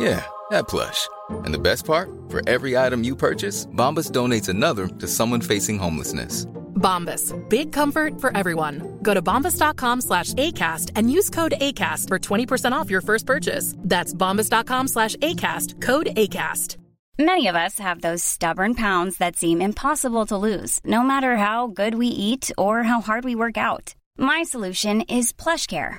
Yeah, that plush. And the best part? For every item you purchase, Bombas donates another to someone facing homelessness. Bombas. Big comfort for everyone. Go to bombas.com slash ACAST and use code ACAST for 20% off your first purchase. That's bombas.com slash ACAST. Code ACAST. Many of us have those stubborn pounds that seem impossible to lose, no matter how good we eat or how hard we work out. My solution is PlushCare.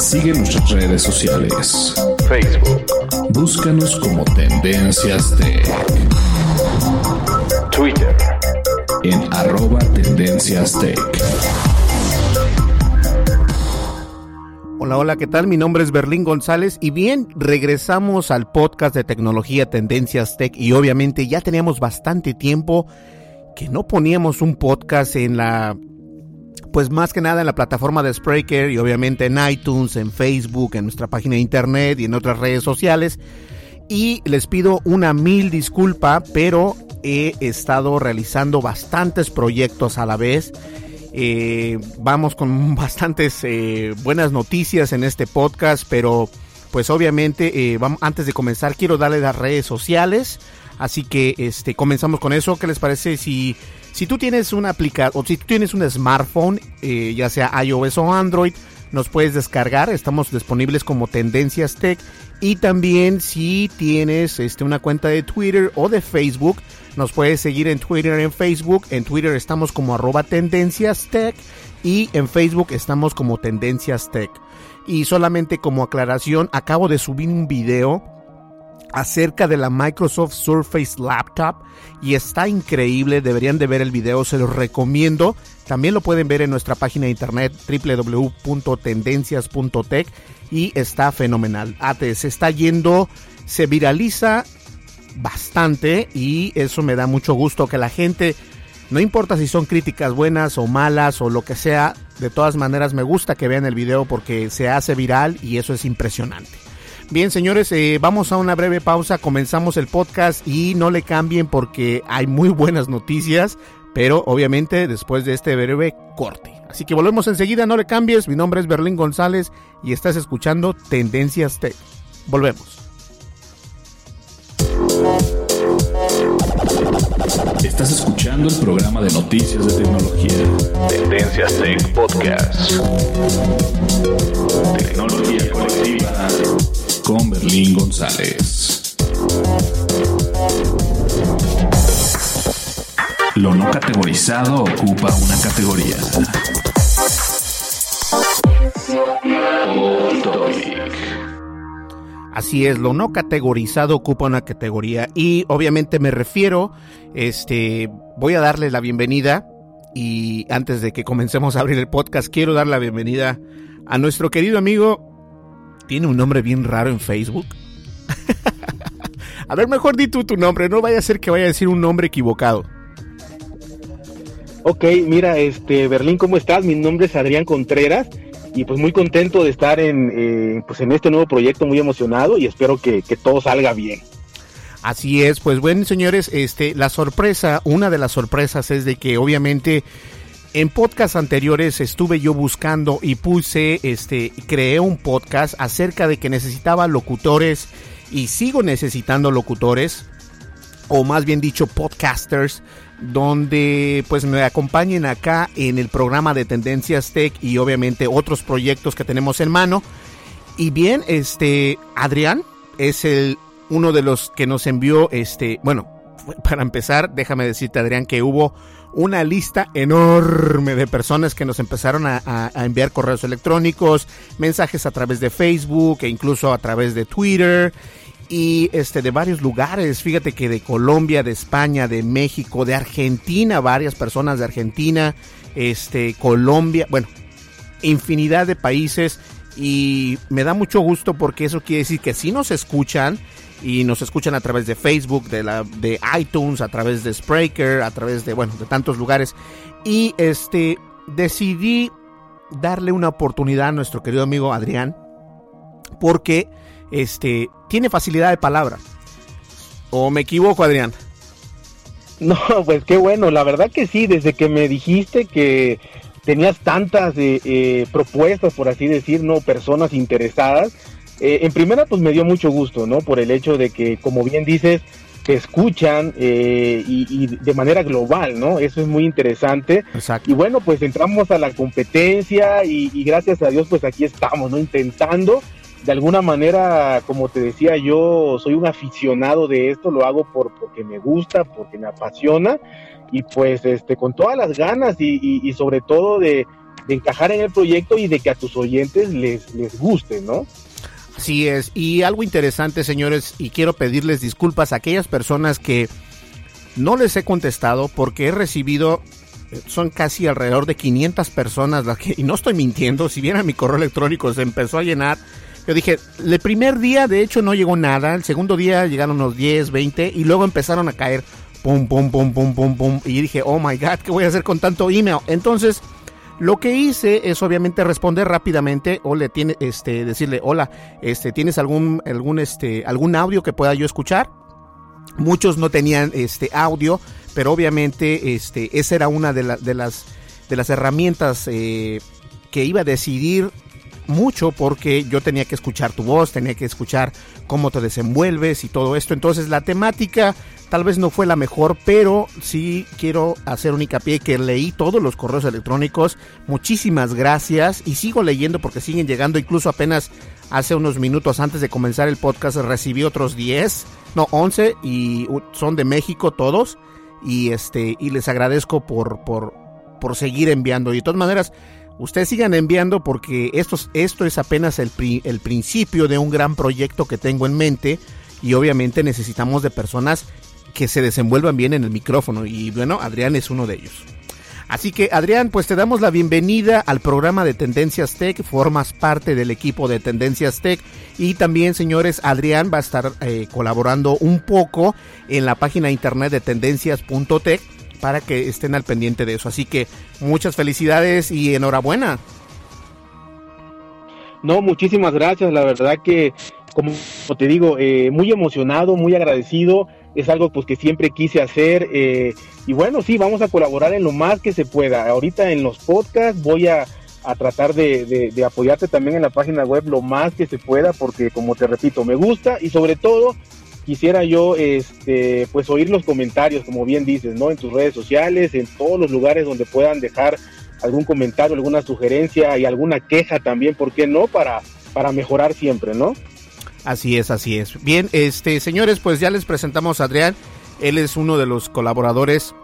Sigue nuestras redes sociales. Facebook. Búscanos como Tendencias Tech. Twitter. En arroba Tendencias Tech. Hola, hola, ¿qué tal? Mi nombre es Berlín González y bien, regresamos al podcast de tecnología Tendencias Tech y obviamente ya teníamos bastante tiempo que no poníamos un podcast en la, pues más que nada en la plataforma de Spreaker y obviamente en iTunes, en Facebook, en nuestra página de internet y en otras redes sociales. Y les pido una mil disculpa, pero he estado realizando bastantes proyectos a la vez. Eh, vamos con bastantes eh, buenas noticias en este podcast, pero pues obviamente eh, vamos, antes de comenzar quiero darle las redes sociales. Así que este comenzamos con eso. ¿Qué les parece si si tú tienes una aplicación o si tú tienes un smartphone, eh, ya sea iOS o Android, nos puedes descargar. Estamos disponibles como Tendencias Tech y también si tienes este una cuenta de Twitter o de Facebook, nos puedes seguir en Twitter en Facebook. En Twitter estamos como arroba Tendencias Tech y en Facebook estamos como Tendencias Tech. Y solamente como aclaración, acabo de subir un video acerca de la Microsoft Surface Laptop y está increíble, deberían de ver el video, se los recomiendo. También lo pueden ver en nuestra página de internet www.tendencias.tech y está fenomenal. AT se está yendo, se viraliza bastante y eso me da mucho gusto que la gente, no importa si son críticas buenas o malas o lo que sea, de todas maneras me gusta que vean el video porque se hace viral y eso es impresionante. Bien, señores, eh, vamos a una breve pausa, comenzamos el podcast y no le cambien porque hay muy buenas noticias, pero obviamente después de este breve corte. Así que volvemos enseguida, no le cambies, mi nombre es Berlín González y estás escuchando Tendencias Tech. Volvemos. Estás escuchando el programa de noticias de tecnología. Tendencias Tech Podcast. Tecnología colectiva con Berlín González. Lo no categorizado ocupa una categoría. Así es, lo no categorizado ocupa una categoría y obviamente me refiero, este, voy a darle la bienvenida y antes de que comencemos a abrir el podcast quiero dar la bienvenida a nuestro querido amigo, tiene un nombre bien raro en Facebook. a ver, mejor di tú tu nombre, no vaya a ser que vaya a decir un nombre equivocado. Ok, mira, este, Berlín, ¿cómo estás? Mi nombre es Adrián Contreras y pues muy contento de estar en, eh, pues en este nuevo proyecto, muy emocionado y espero que, que todo salga bien. Así es, pues bueno, señores, este, la sorpresa, una de las sorpresas es de que obviamente en podcasts anteriores estuve yo buscando y puse, este, creé un podcast acerca de que necesitaba locutores y sigo necesitando locutores, o más bien dicho podcasters, donde pues me acompañen acá en el programa de Tendencias Tech y obviamente otros proyectos que tenemos en mano. Y bien, este, Adrián es el uno de los que nos envió, este, bueno, para empezar, déjame decirte, Adrián, que hubo una lista enorme de personas que nos empezaron a, enviar correos electrónicos, mensajes a través de Facebook e incluso a través de Twitter y este de varios lugares. Fíjate que de Colombia, de España, de México, de Argentina, varias personas de Argentina, este Colombia, bueno, infinidad de países y me da mucho gusto porque eso quiere decir que si nos escuchan y nos escuchan a través de Facebook, de la de iTunes, a través de Spreaker, a través de bueno, de tantos lugares y este decidí darle una oportunidad a nuestro querido amigo Adrián porque este tiene facilidad de palabra. ¿O me equivoco, Adrián? No, pues qué bueno, la verdad que sí, desde que me dijiste que tenías tantas eh, eh, propuestas, por así decir, no personas interesadas, eh, en primera, pues me dio mucho gusto, ¿no? Por el hecho de que, como bien dices, te escuchan eh, y, de manera global, ¿no? Eso es muy interesante. Exacto. Y bueno, pues entramos a la competencia y, gracias a Dios, pues aquí estamos, ¿no? Intentando, de alguna manera, como te decía, yo soy un aficionado de esto, lo hago por, porque me gusta, porque me apasiona y pues este con todas las ganas y, sobre todo de, de, encajar en el proyecto y de que a tus oyentes les, les guste, ¿no? Así es, y algo interesante, señores, y quiero pedirles disculpas a aquellas personas que no les he contestado porque he recibido, eh, son casi alrededor de 500 personas las que, y no estoy mintiendo, si bien a mi correo electrónico se empezó a llenar, yo dije, el primer día de hecho no llegó nada, el segundo día llegaron unos 10, 20 y luego empezaron a caer pum, pum, pum, pum, pum, pum, y dije, oh my god, ¿qué voy a hacer con tanto email? Entonces, lo que hice es obviamente responder rápidamente o le tiene, este, decirle, hola, este, ¿tienes algún, algún, este, algún audio que pueda yo escuchar? Muchos no tenían este audio, pero obviamente este, esa era una de, de, las, de las herramientas eh, que iba a decidir mucho porque yo tenía que escuchar tu voz, tenía que escuchar cómo te desenvuelves y todo esto. Entonces la temática tal vez no fue la mejor, pero sí quiero hacer un hincapié que leí todos los correos electrónicos. Muchísimas gracias y sigo leyendo porque siguen llegando. Incluso apenas hace unos minutos antes de comenzar el podcast recibí otros 10, no 11 y son de México todos. Y este y les agradezco por por por seguir enviando. De todas maneras, ustedes sigan enviando porque esto, esto es apenas el, el principio de un gran proyecto que tengo en mente y obviamente necesitamos de personas que se desenvuelvan bien en el micrófono y bueno, Adrián es uno de ellos. Así que Adrián, pues te damos la bienvenida al programa de Tendencias Tech, formas parte del equipo de Tendencias Tech. Y también señores, Adrián va a estar eh, colaborando un poco en la página internet de tendencias.tech para que estén al pendiente de eso. Así que muchas felicidades y enhorabuena. No, muchísimas gracias, la verdad que como te digo, eh, muy emocionado, muy agradecido es algo pues que siempre quise hacer eh, y bueno, sí, vamos a colaborar en lo más que se pueda. Ahorita en los podcasts voy a, tratar de, de, apoyarte también en la página web lo más que se pueda porque como te repito, me gusta y sobre todo quisiera yo este pues oír los comentarios, como bien dices, ¿no? En tus redes sociales, en todos los lugares donde puedan dejar algún comentario, alguna sugerencia y alguna queja también, ¿por qué no? Para, para mejorar siempre, ¿no? Así es, así es. Bien, este, señores, pues ya les presentamos a Adrián. Él es uno de los colaboradores.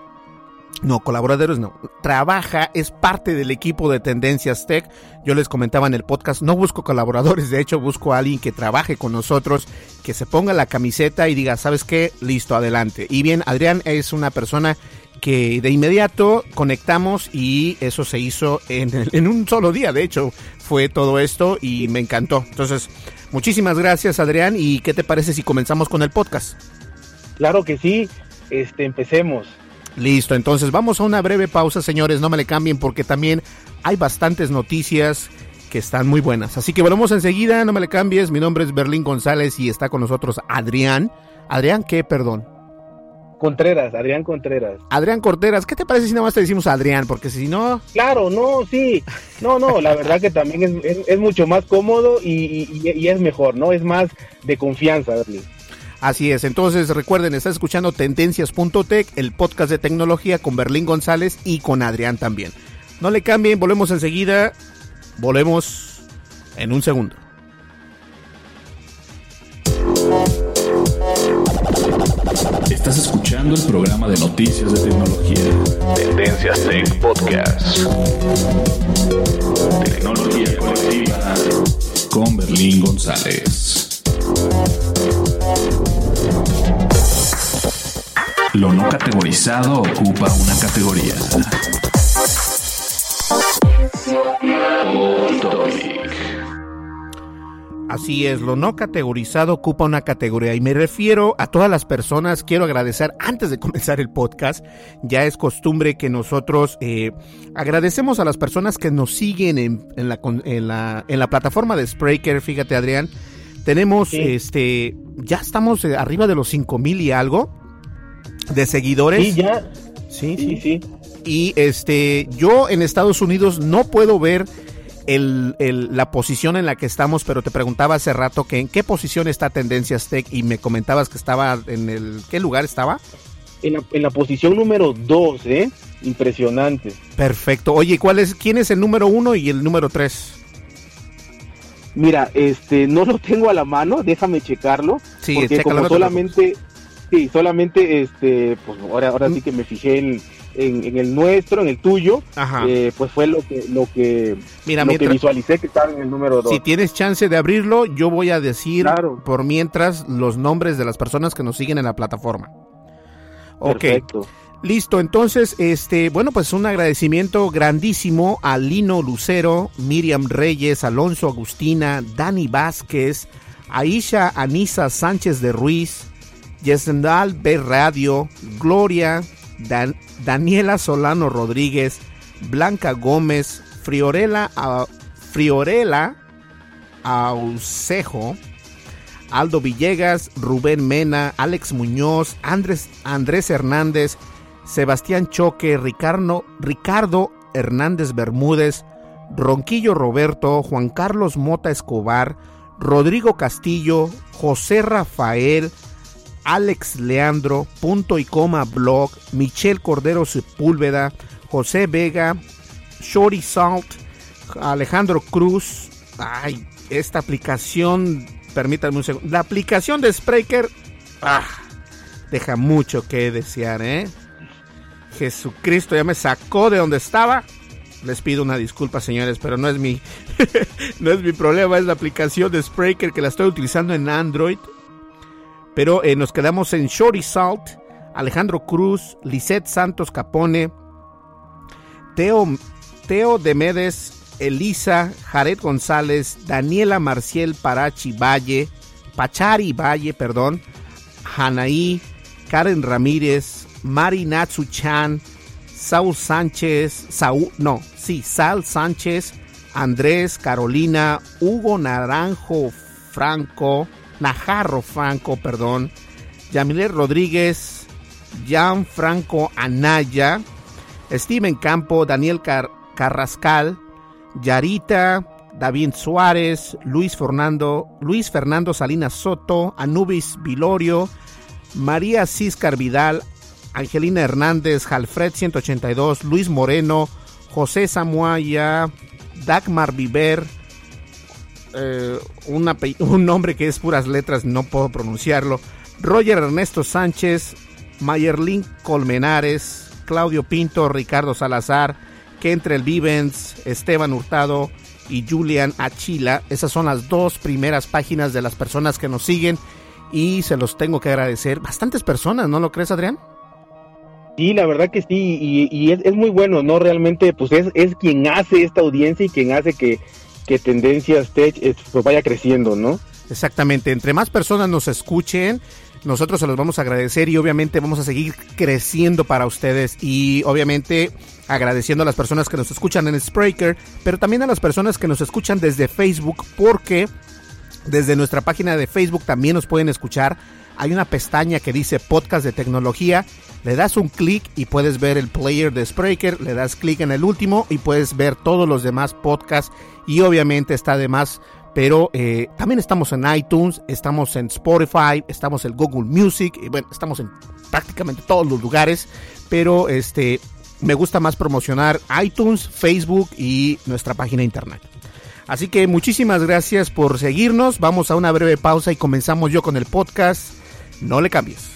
No, colaboradores no. Trabaja, es parte del equipo de Tendencias Tech. Yo les comentaba en el podcast, no busco colaboradores, de hecho busco a alguien que trabaje con nosotros, que se ponga la camiseta y diga, ¿sabes qué? Listo, adelante. Y bien, Adrián es una persona que de inmediato conectamos y eso se hizo en, en un solo día, de hecho, fue todo esto y me encantó. Entonces, Muchísimas gracias, Adrián. ¿Y qué te parece si comenzamos con el podcast? Claro que sí. Este, empecemos. Listo, entonces vamos a una breve pausa, señores. No me le cambien porque también hay bastantes noticias que están muy buenas. Así que volvemos enseguida, no me le cambies. Mi nombre es Berlín González y está con nosotros Adrián. Adrián, ¿qué? Perdón. Contreras, Adrián Contreras. Adrián Contreras, ¿qué te parece si nada más te decimos Adrián? Porque si no... Claro, no, sí. No, no, la verdad que también es, mucho más cómodo y, es mejor, ¿no? Es más de confianza, Berlín. Así es, entonces recuerden, estás escuchando Tendencias.tech, el podcast de tecnología con Berlín González y con Adrián también. No le cambien, volvemos enseguida, volvemos en un segundo. Estás escuchando el programa de noticias de tecnología. Tendencias Tech Podcast. Tecnología colectiva con Berlín González. Lo no categorizado ocupa una categoría. Así es, lo no categorizado ocupa una categoría y me refiero a todas las personas, quiero agradecer antes de comenzar el podcast, ya es costumbre que nosotros eh, agradecemos a las personas que nos siguen en, la, en, la, plataforma de Spreaker, fíjate Adrián, tenemos, este, ya estamos eh, arriba de los 5 mil y algo de seguidores. Sí, ya. Sí, sí, sí. Y este, yo en Estados Unidos no puedo ver el, la posición en la que estamos, pero te preguntaba hace rato que en qué posición está Tendencias Tech y me comentabas que estaba en el... ¿Qué lugar estaba? En la, en la posición número 2, ¿eh? Impresionante. Perfecto. Oye, ¿cuál es, ¿quién es el número 1 y el número 3? Mira, este, no lo tengo a la mano, déjame checarlo. Sí, porque como solamente, sí, solamente, este, pues ahora, ahora sí que me fijé en en, el nuestro, en el tuyo, eh, pues fue lo que lo que, Mira, lo que visualicé que estaba en el número 2. Si tienes chance de abrirlo, yo voy a decir por mientras los nombres de las personas que nos siguen en la plataforma. Ok. Perfecto. Listo, entonces, este, bueno, pues un agradecimiento grandísimo a Lino Lucero, Miriam Reyes, Alonso Agustina, Dani Vázquez, Aisha Anisa Sánchez de Ruiz, Yesendal B Radio, Gloria, Daniela Solano Rodríguez, Blanca Gómez, Friorela, Friorela Aucejo, Aldo Villegas, Rubén Mena, Alex Muñoz, Andrés, Andrés Hernández, Sebastián Choque, Ricardo, Ricardo Hernández Bermúdez, Ronquillo Roberto, Juan Carlos Mota Escobar, Rodrigo Castillo, José Rafael, Alex Leandro, Punto y Coma Blog, Michelle Cordero Sepúlveda, José Vega, Shorty Salt, Alejandro Cruz. Ay, esta aplicación, permítanme un segundo. La aplicación de Spreaker, ah, deja mucho que desear, ¿eh? Jesucristo ya me sacó de donde estaba. Les pido una disculpa, señores, pero no es mi, no es mi problema, es la aplicación de Spreaker que la estoy utilizando en Android. Pero eh, nos quedamos en Shorty Salt, Alejandro Cruz, Lisette Santos Capone, Teo, Teo Demedes, Elisa, Jared González, Daniela Marciel Parachi Valle, Pachari Valle, perdón, Hanaí, Karen Ramírez, Mari Natsu Chan, Saul Sánchez, Saúl, no, sí, Sal Sánchez, Andrés, Carolina, Hugo Naranjo Franco, Najarro Franco, perdón, Yamilet Rodríguez, Franco Anaya, Steven Campo, Daniel Carrascal, Yarita, David Suárez, Luis Fernando, Luis Fernando Salinas Soto, Anubis Vilorio, María Ciscar Vidal, Angelina Hernández, Jalfred 182, Luis Moreno, José Samuaya, Dagmar Viver, eh, un nombre que es puras letras, no puedo pronunciarlo. Roger Ernesto Sánchez, Mayerlin Colmenares, Claudio Pinto, Ricardo Salazar, Kentrel Vivens, Esteban Hurtado y Julian Achila. Esas son las dos primeras páginas de las personas que nos siguen y se los tengo que agradecer. Bastantes personas, ¿no lo crees, Adrián? Sí, la verdad que sí, y, es, es, muy bueno, ¿no? Realmente, pues es, es quien hace esta audiencia y quien hace que que Tendencias Tech pues vaya creciendo, ¿no? Exactamente, entre más personas nos escuchen, nosotros se los vamos a agradecer y obviamente vamos a seguir creciendo para ustedes y obviamente agradeciendo a las personas que nos escuchan en Spreaker, pero también a las personas que nos escuchan desde Facebook porque desde nuestra página de Facebook también nos pueden escuchar hay una pestaña que dice podcast de tecnología. Le das un clic y puedes ver el player de Spreaker, le das clic en el último y puedes ver todos los demás podcasts y obviamente está además pero eh, también estamos en iTunes, estamos en Spotify, estamos en Google Music, y bueno, estamos en prácticamente todos los lugares, pero este me gusta más promocionar iTunes, Facebook y nuestra página internet. Así que muchísimas gracias por seguirnos. Vamos a una breve pausa y comenzamos yo con el podcast. No le cambies.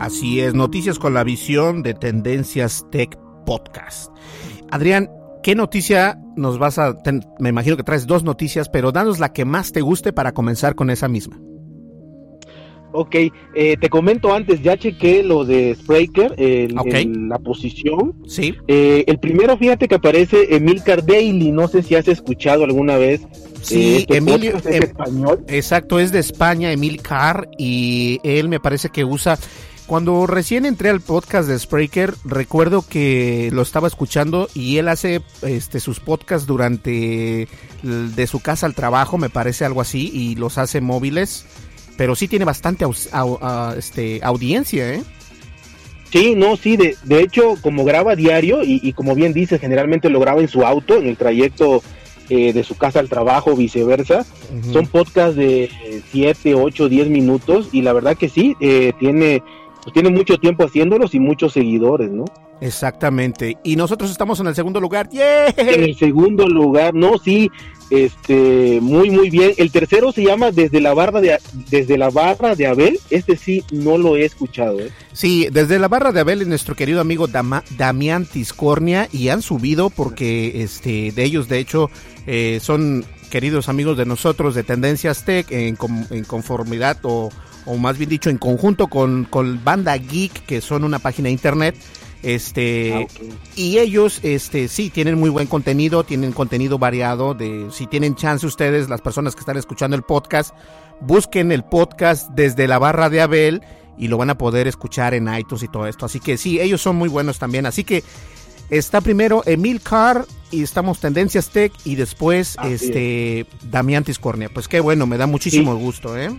Así es, noticias con la visión de Tendencias Tech Podcast. Adrián, ¿qué noticia nos vas a... me imagino que traes dos noticias, pero danos la que más te guste para comenzar con esa misma. Ok, eh, te comento antes, ya chequé lo de Spreaker, la posición. Sí. Eh, el primero, fíjate que aparece Emilcar Daily, no sé si has escuchado alguna vez. Sí, eh, Emilio es em, español. Exacto, es de España, Emilcar, y él me parece que usa cuando recién entré al podcast de Spreaker, recuerdo que lo estaba escuchando y él hace este, sus podcasts durante de su casa al trabajo, me parece algo así, y los hace móviles, pero sí tiene bastante este, audiencia, ¿eh? Sí, no, sí, de, de hecho, como graba diario y, como bien dice, generalmente lo graba en su auto, en el trayecto eh, de su casa al trabajo, viceversa. Son podcasts de 7, 8, 10 minutos y la verdad que sí, eh, tiene pues tiene mucho tiempo haciéndolos y muchos seguidores, ¿no? Exactamente. Y nosotros estamos en el segundo lugar. En el segundo lugar, no, sí, este, muy muy bien. El tercero se llama Desde la barra de Desde la barra de Abel. Este sí no lo he escuchado. ¿eh? Sí, desde la barra de Abel es nuestro querido amigo Damián Tiscornia y han subido porque este de ellos de hecho eh, son queridos amigos de nosotros de Tendencias Tech en, en conformidad o o más bien dicho, en conjunto con, con Banda Geek, que son una página de internet. Este, ah, y ellos, este, sí, tienen muy buen contenido, tienen contenido variado. De, si tienen chance ustedes, las personas que están escuchando el podcast, busquen el podcast desde la barra de Abel y lo van a poder escuchar en iTunes y todo esto. Así que sí, ellos son muy buenos también. Así que está primero Emil Carr y estamos Tendencias Tech y después este Damián Tiscornia. Pues qué bueno, me da muchísimo gusto, ¿eh?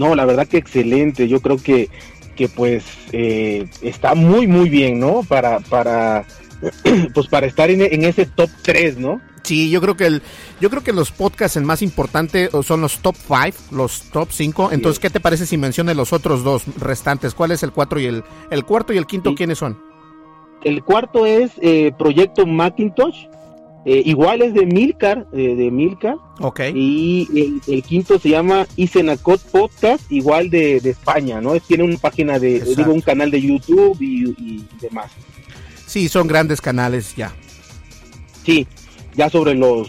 No, la verdad que excelente. Yo creo que, que pues eh, está muy, muy bien, ¿no? Para, para, pues para estar en, ese top 3, ¿no? Sí, yo creo que el, yo creo que los podcasts el más importante son los top 5, los top 5. Entonces, ¿qué te parece si mencionas los otros dos restantes? ¿Cuál es el cuatro y el, el cuarto y el quinto? ¿Quiénes son? El cuarto es eh, Proyecto Macintosh eh, igual es de Milcar, eh, de Milcar. Ok. Y el, quinto se llama Isenacot Podcast, igual de, España, ¿no? Tiene una página de, digo, un canal de YouTube y, demás. Sí, son grandes canales ya. Sí, ya sobre los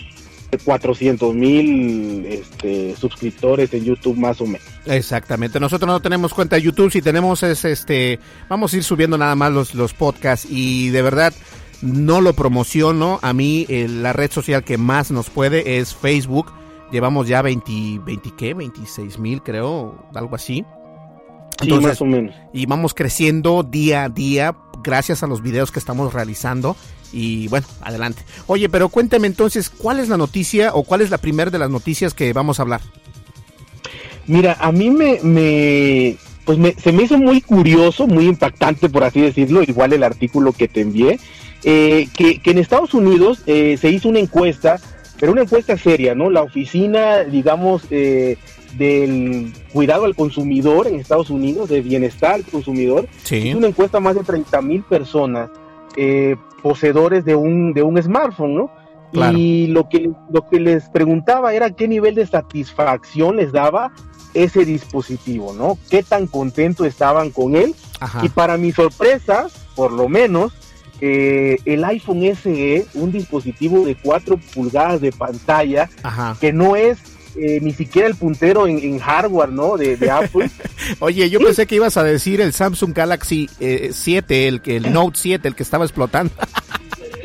400 mil este, suscriptores en YouTube más o menos. Exactamente. Nosotros no tenemos cuenta de YouTube, si tenemos es este, vamos a ir subiendo nada más los, los podcasts y de verdad no lo promociono. A mí eh, la red social que más nos puede es Facebook. Llevamos ya 20, 20 ¿qué? 26 mil creo, algo así. Entonces, más o menos. Y vamos creciendo día a día gracias a los videos que estamos realizando. Y bueno, adelante. Oye, pero cuénteme entonces, ¿cuál es la noticia o cuál es la primera de las noticias que vamos a hablar? Mira, a mí me, me pues me, se me hizo muy curioso, muy impactante, por así decirlo, igual el artículo que te envié, eh, que, en Estados Unidos eh, se hizo una encuesta, pero una encuesta seria, ¿no? La oficina, digamos, eh, del cuidado al consumidor en Estados Unidos, de bienestar al consumidor, hizo una encuesta a más de 30 mil personas poseedores de un, de un smartphone, ¿no? Y lo que, lo que les preguntaba era qué nivel de satisfacción les daba ese dispositivo, ¿no? Qué tan contentos estaban con él. Y para mi sorpresa, por lo menos, eh, el iPhone SE, un dispositivo de 4 pulgadas de pantalla, que no es eh, ni siquiera el puntero en, hardware, ¿no? De, Apple. Oye, yo pensé que ibas a decir el Samsung Galaxy 7, eh, el, el Note 7, el que estaba explotando.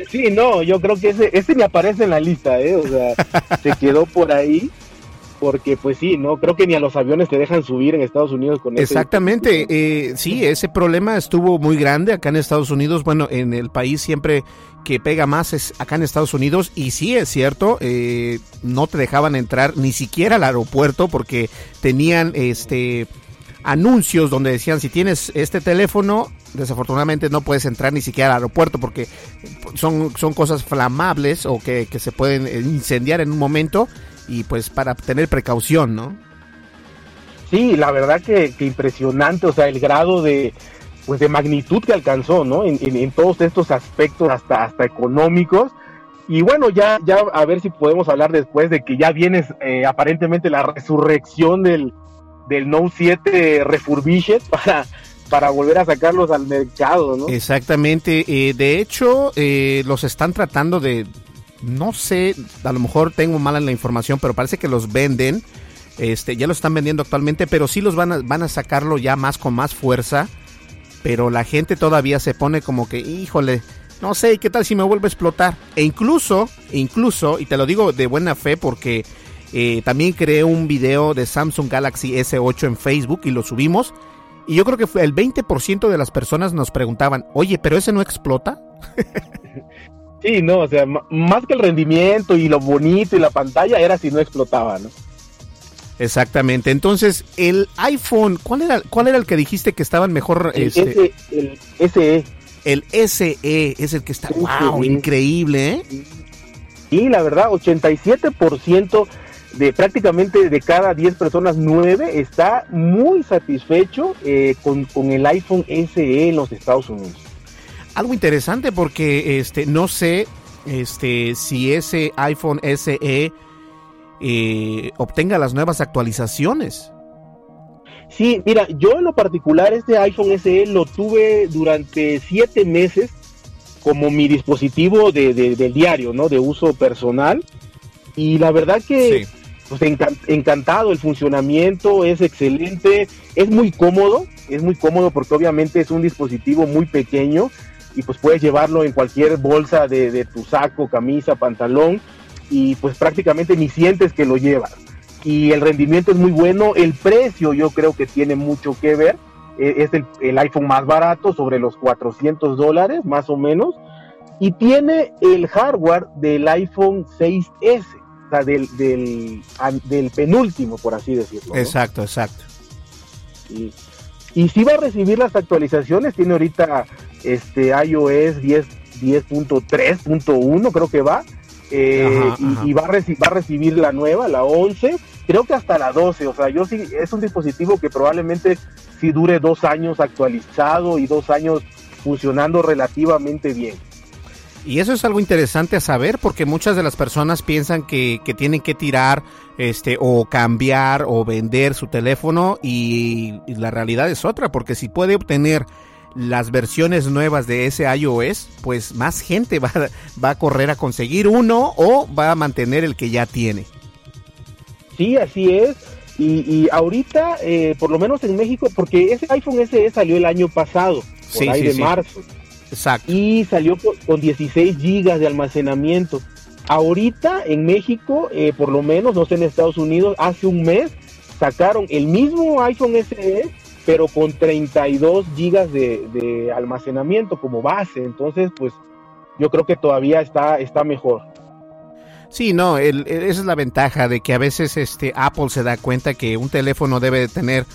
sí, no, yo creo que ese, ese ni aparece en la lista, ¿eh? O sea, se quedó por ahí porque pues sí, no creo que ni a los aviones te dejan subir en Estados Unidos con Exactamente, eh, sí, ese problema estuvo muy grande acá en Estados Unidos, bueno, en el país siempre que pega más es acá en Estados Unidos. Y sí es cierto, eh, no te dejaban entrar ni siquiera al aeropuerto porque tenían este anuncios donde decían si tienes este teléfono desafortunadamente no puedes entrar ni siquiera al aeropuerto porque son, son cosas flamables o que, que se pueden incendiar en un momento y pues para tener precaución, ¿no? Sí, la verdad que, impresionante, o sea, el grado de, pues de magnitud que alcanzó, ¿no? En, todos estos aspectos, hasta, hasta económicos. Y bueno, ya, ya a ver si podemos hablar después de que ya viene eh, aparentemente la resurrección del, del Note 7 Refurbished para, para volver a sacarlos al mercado, ¿no? Exactamente. Eh, de hecho, eh, los están tratando de, no sé, a lo mejor tengo mala la información, pero parece que los venden. Este, ya lo están vendiendo actualmente, pero sí los van a, sacarlo ya más con más fuerza. Pero la gente todavía se pone como que, híjole, no sé, ¿qué tal si me vuelve a explotar? E incluso, incluso, y te lo digo de buena fe porque eh, también creé un video de Samsung Galaxy S8 en Facebook y lo subimos. Y yo creo que el 20% de las personas nos preguntaban, oye, pero ese no explota. Sí, no, o sea, más que el rendimiento y lo bonito y la pantalla era si no explotaba, ¿no? Exactamente. Entonces, el iPhone, ¿cuál era, cuál era el que dijiste que estaban mejor? El, este? el SE. El SE es el que está, wow, increíble, ¿eh? Y la verdad, 87% de prácticamente de cada 10 personas, 9 está muy satisfecho eh, con, con el iPhone SE en los Estados Unidos algo interesante porque este no sé este si ese iPhone SE eh, obtenga las nuevas actualizaciones. Sí, mira, yo en lo particular este iPhone SE lo tuve durante siete meses como mi dispositivo de, del diario, ¿no? De uso personal. Y la verdad que pues, encantado, el funcionamiento es excelente, es muy cómodo, es muy cómodo porque obviamente es un dispositivo muy pequeño y pues puedes llevarlo en cualquier bolsa de, tu saco, camisa, pantalón y pues prácticamente ni sientes que lo llevas. Y el rendimiento es muy bueno, el precio yo creo que tiene mucho que ver, e, es el, iPhone más barato, sobre los 400 dólares más o menos, y tiene el hardware del iPhone 6S, o sea, del, del, penúltimo, por así decirlo. Exacto, exacto. Y, y si va a recibir las actualizaciones, tiene ahorita este iOS 10 10.3.1 creo que va eh, y, va, a va a recibir la nueva, la 11, creo que hasta la 12, o sea, yo sí, es un dispositivo que probablemente sí dure dos años actualizado y dos años funcionando relativamente bien. Y eso es algo interesante a saber porque muchas de las personas piensan que, que, tienen que tirar este o cambiar o vender su teléfono y, y la realidad es otra porque si puede obtener las versiones nuevas de ese iOS, pues más gente va, va, a correr a conseguir uno o va a mantener el que ya tiene. Sí, así es. Y, ahorita, eh, por lo menos en México, porque ese iPhone SE salió el año pasado, por ahí de marzo. Exacto. Y salió con 16 gigas de almacenamiento. Ahorita en México, eh, por lo menos, no sé en Estados Unidos, hace un mes sacaron el mismo iPhone SE pero con 32 gigas de, almacenamiento como base. Entonces, pues yo creo que todavía está, está mejor. Sí, no, esa es la ventaja de que a veces este Apple se da cuenta que un teléfono debe de tener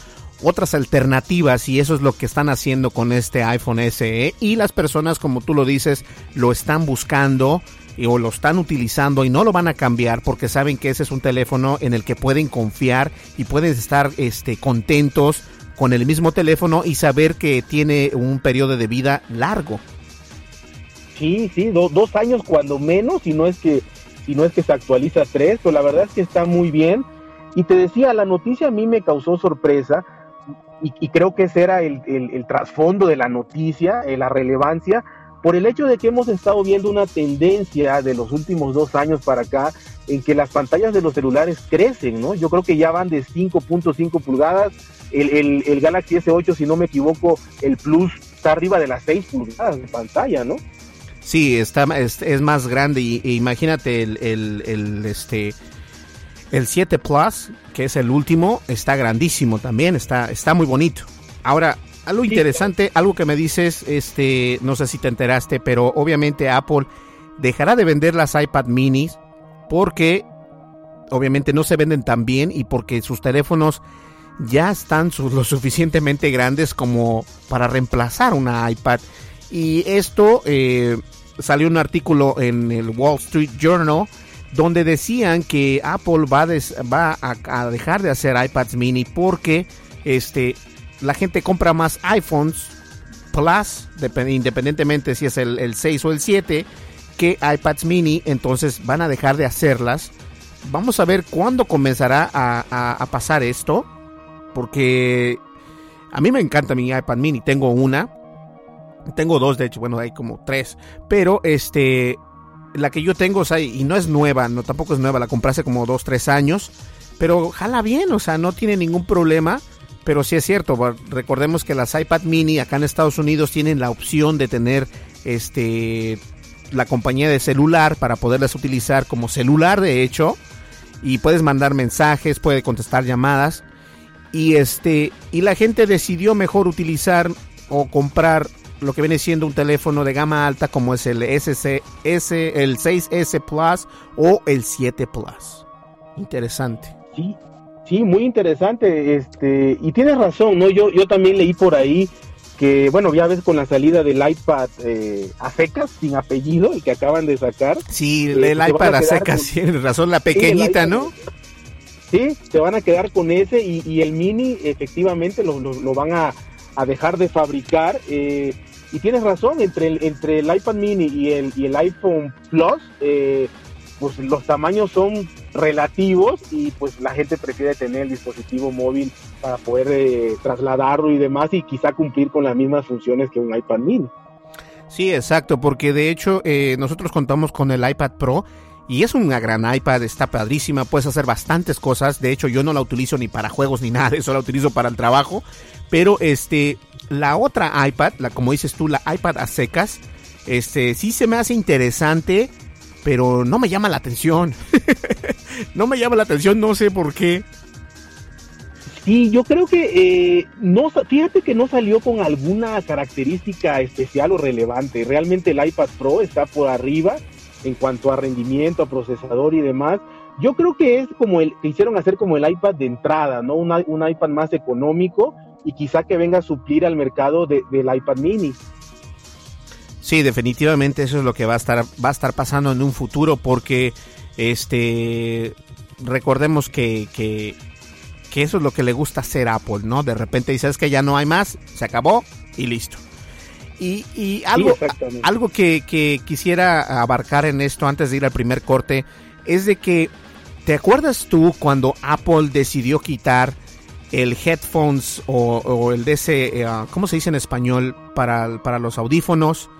otras alternativas y eso es lo que están haciendo con este iPhone SE y las personas como tú lo dices lo están buscando o lo están utilizando y no lo van a cambiar porque saben que ese es un teléfono en el que pueden confiar y pueden estar este contentos con el mismo teléfono y saber que tiene un periodo de vida largo. Sí, sí, dos años cuando menos, si no es que si no es que se actualiza tres, pero la verdad es que está muy bien. Y te decía, la noticia a mí me causó sorpresa y, creo que ese era el, trasfondo de la noticia, eh, la relevancia, por el hecho de que hemos estado viendo una tendencia de los últimos dos años para acá en que las pantallas de los celulares crecen, ¿no? Yo creo que ya van de 5.5 pulgadas, el, el, Galaxy S8, si no me equivoco, el Plus está arriba de las 6 pulgadas de pantalla, ¿no? Sí, está, es, más grande y, imagínate el, el, este, el 7 Plus, que es el último, está grandísimo también, está, está muy bonito. Ahora, algo interesante, algo que me dices, este, no sé si te enteraste, pero obviamente Apple dejará de vender las iPad minis porque obviamente no se venden tan bien y porque sus teléfonos ya están lo suficientemente grandes como para reemplazar una iPad. Y esto eh, salió un artículo en el Wall Street Journal donde decían que Apple va, a, dejar de hacer iPads mini porque este, la gente compra más iPhones Plus, independientemente si es el, 6 o el 7, que iPads mini, entonces van a dejar de hacerlas. Vamos a ver cuándo comenzará a, pasar esto, porque a mí me encanta mi iPad mini, tengo una, tengo dos de hecho, bueno, hay como tres, pero este, la que yo tengo, o sea, y no es nueva, no tampoco es nueva, la compré hace como dos, tres años, pero jala bien, o sea, no tiene ningún problema. Pero sí es cierto, recordemos que las iPad mini acá en Estados Unidos tienen la opción de tener este la compañía de celular para poderlas utilizar como celular de hecho y puedes mandar mensajes, puede contestar llamadas y este y la gente decidió mejor utilizar o comprar lo que viene siendo un teléfono de gama alta como es el SC, el 6S Plus o el 7 Plus. Interesante. Sí, Sí, muy interesante, este, y tienes razón, ¿no? Yo, yo también leí por ahí que, bueno, ya ves con la salida del iPad eh, a secas, sin apellido, y que acaban de sacar. Sí, el eh, iPad a secas, tienes razón, la pequeñita, ¿no? Sí, se van a quedar con ese y, el mini efectivamente lo, van a, dejar de fabricar. Eh, y tienes razón, entre el, entre el iPad mini y el, y el iPhone Plus, pues los tamaños son relativos y pues la gente prefiere tener el dispositivo móvil para poder eh, trasladarlo y demás y quizá cumplir con las mismas funciones que un iPad mini. Sí, exacto, porque de hecho eh, nosotros contamos con el iPad Pro y es una gran iPad, está padrísima, puedes hacer bastantes cosas. De hecho, yo no la utilizo ni para juegos ni nada, eso la utilizo para el trabajo. Pero este, la otra iPad, la como dices tú, la iPad a secas, este, sí se me hace interesante pero no me llama la atención. no me llama la atención, no sé por qué. Sí, yo creo que eh, no, fíjate que no salió con alguna característica especial o relevante. Realmente el iPad Pro está por arriba en cuanto a rendimiento, a procesador y demás. Yo creo que es como el que hicieron hacer como el iPad de entrada, ¿no? Un, iPad más económico y quizá que venga a suplir al mercado del iPad mini. Sí, definitivamente eso es lo que va a estar va a estar pasando en un futuro porque este recordemos que, que, eso es lo que le gusta hacer Apple, ¿no? De repente dices que ya no hay más, se acabó y listo. Y, y algo, algo que, que, quisiera abarcar en esto antes de ir al primer corte es de que, ¿te acuerdas tú cuando Apple decidió quitar el headphones o, el de ese, eh, ¿cómo se dice en español? Para, para los audífonos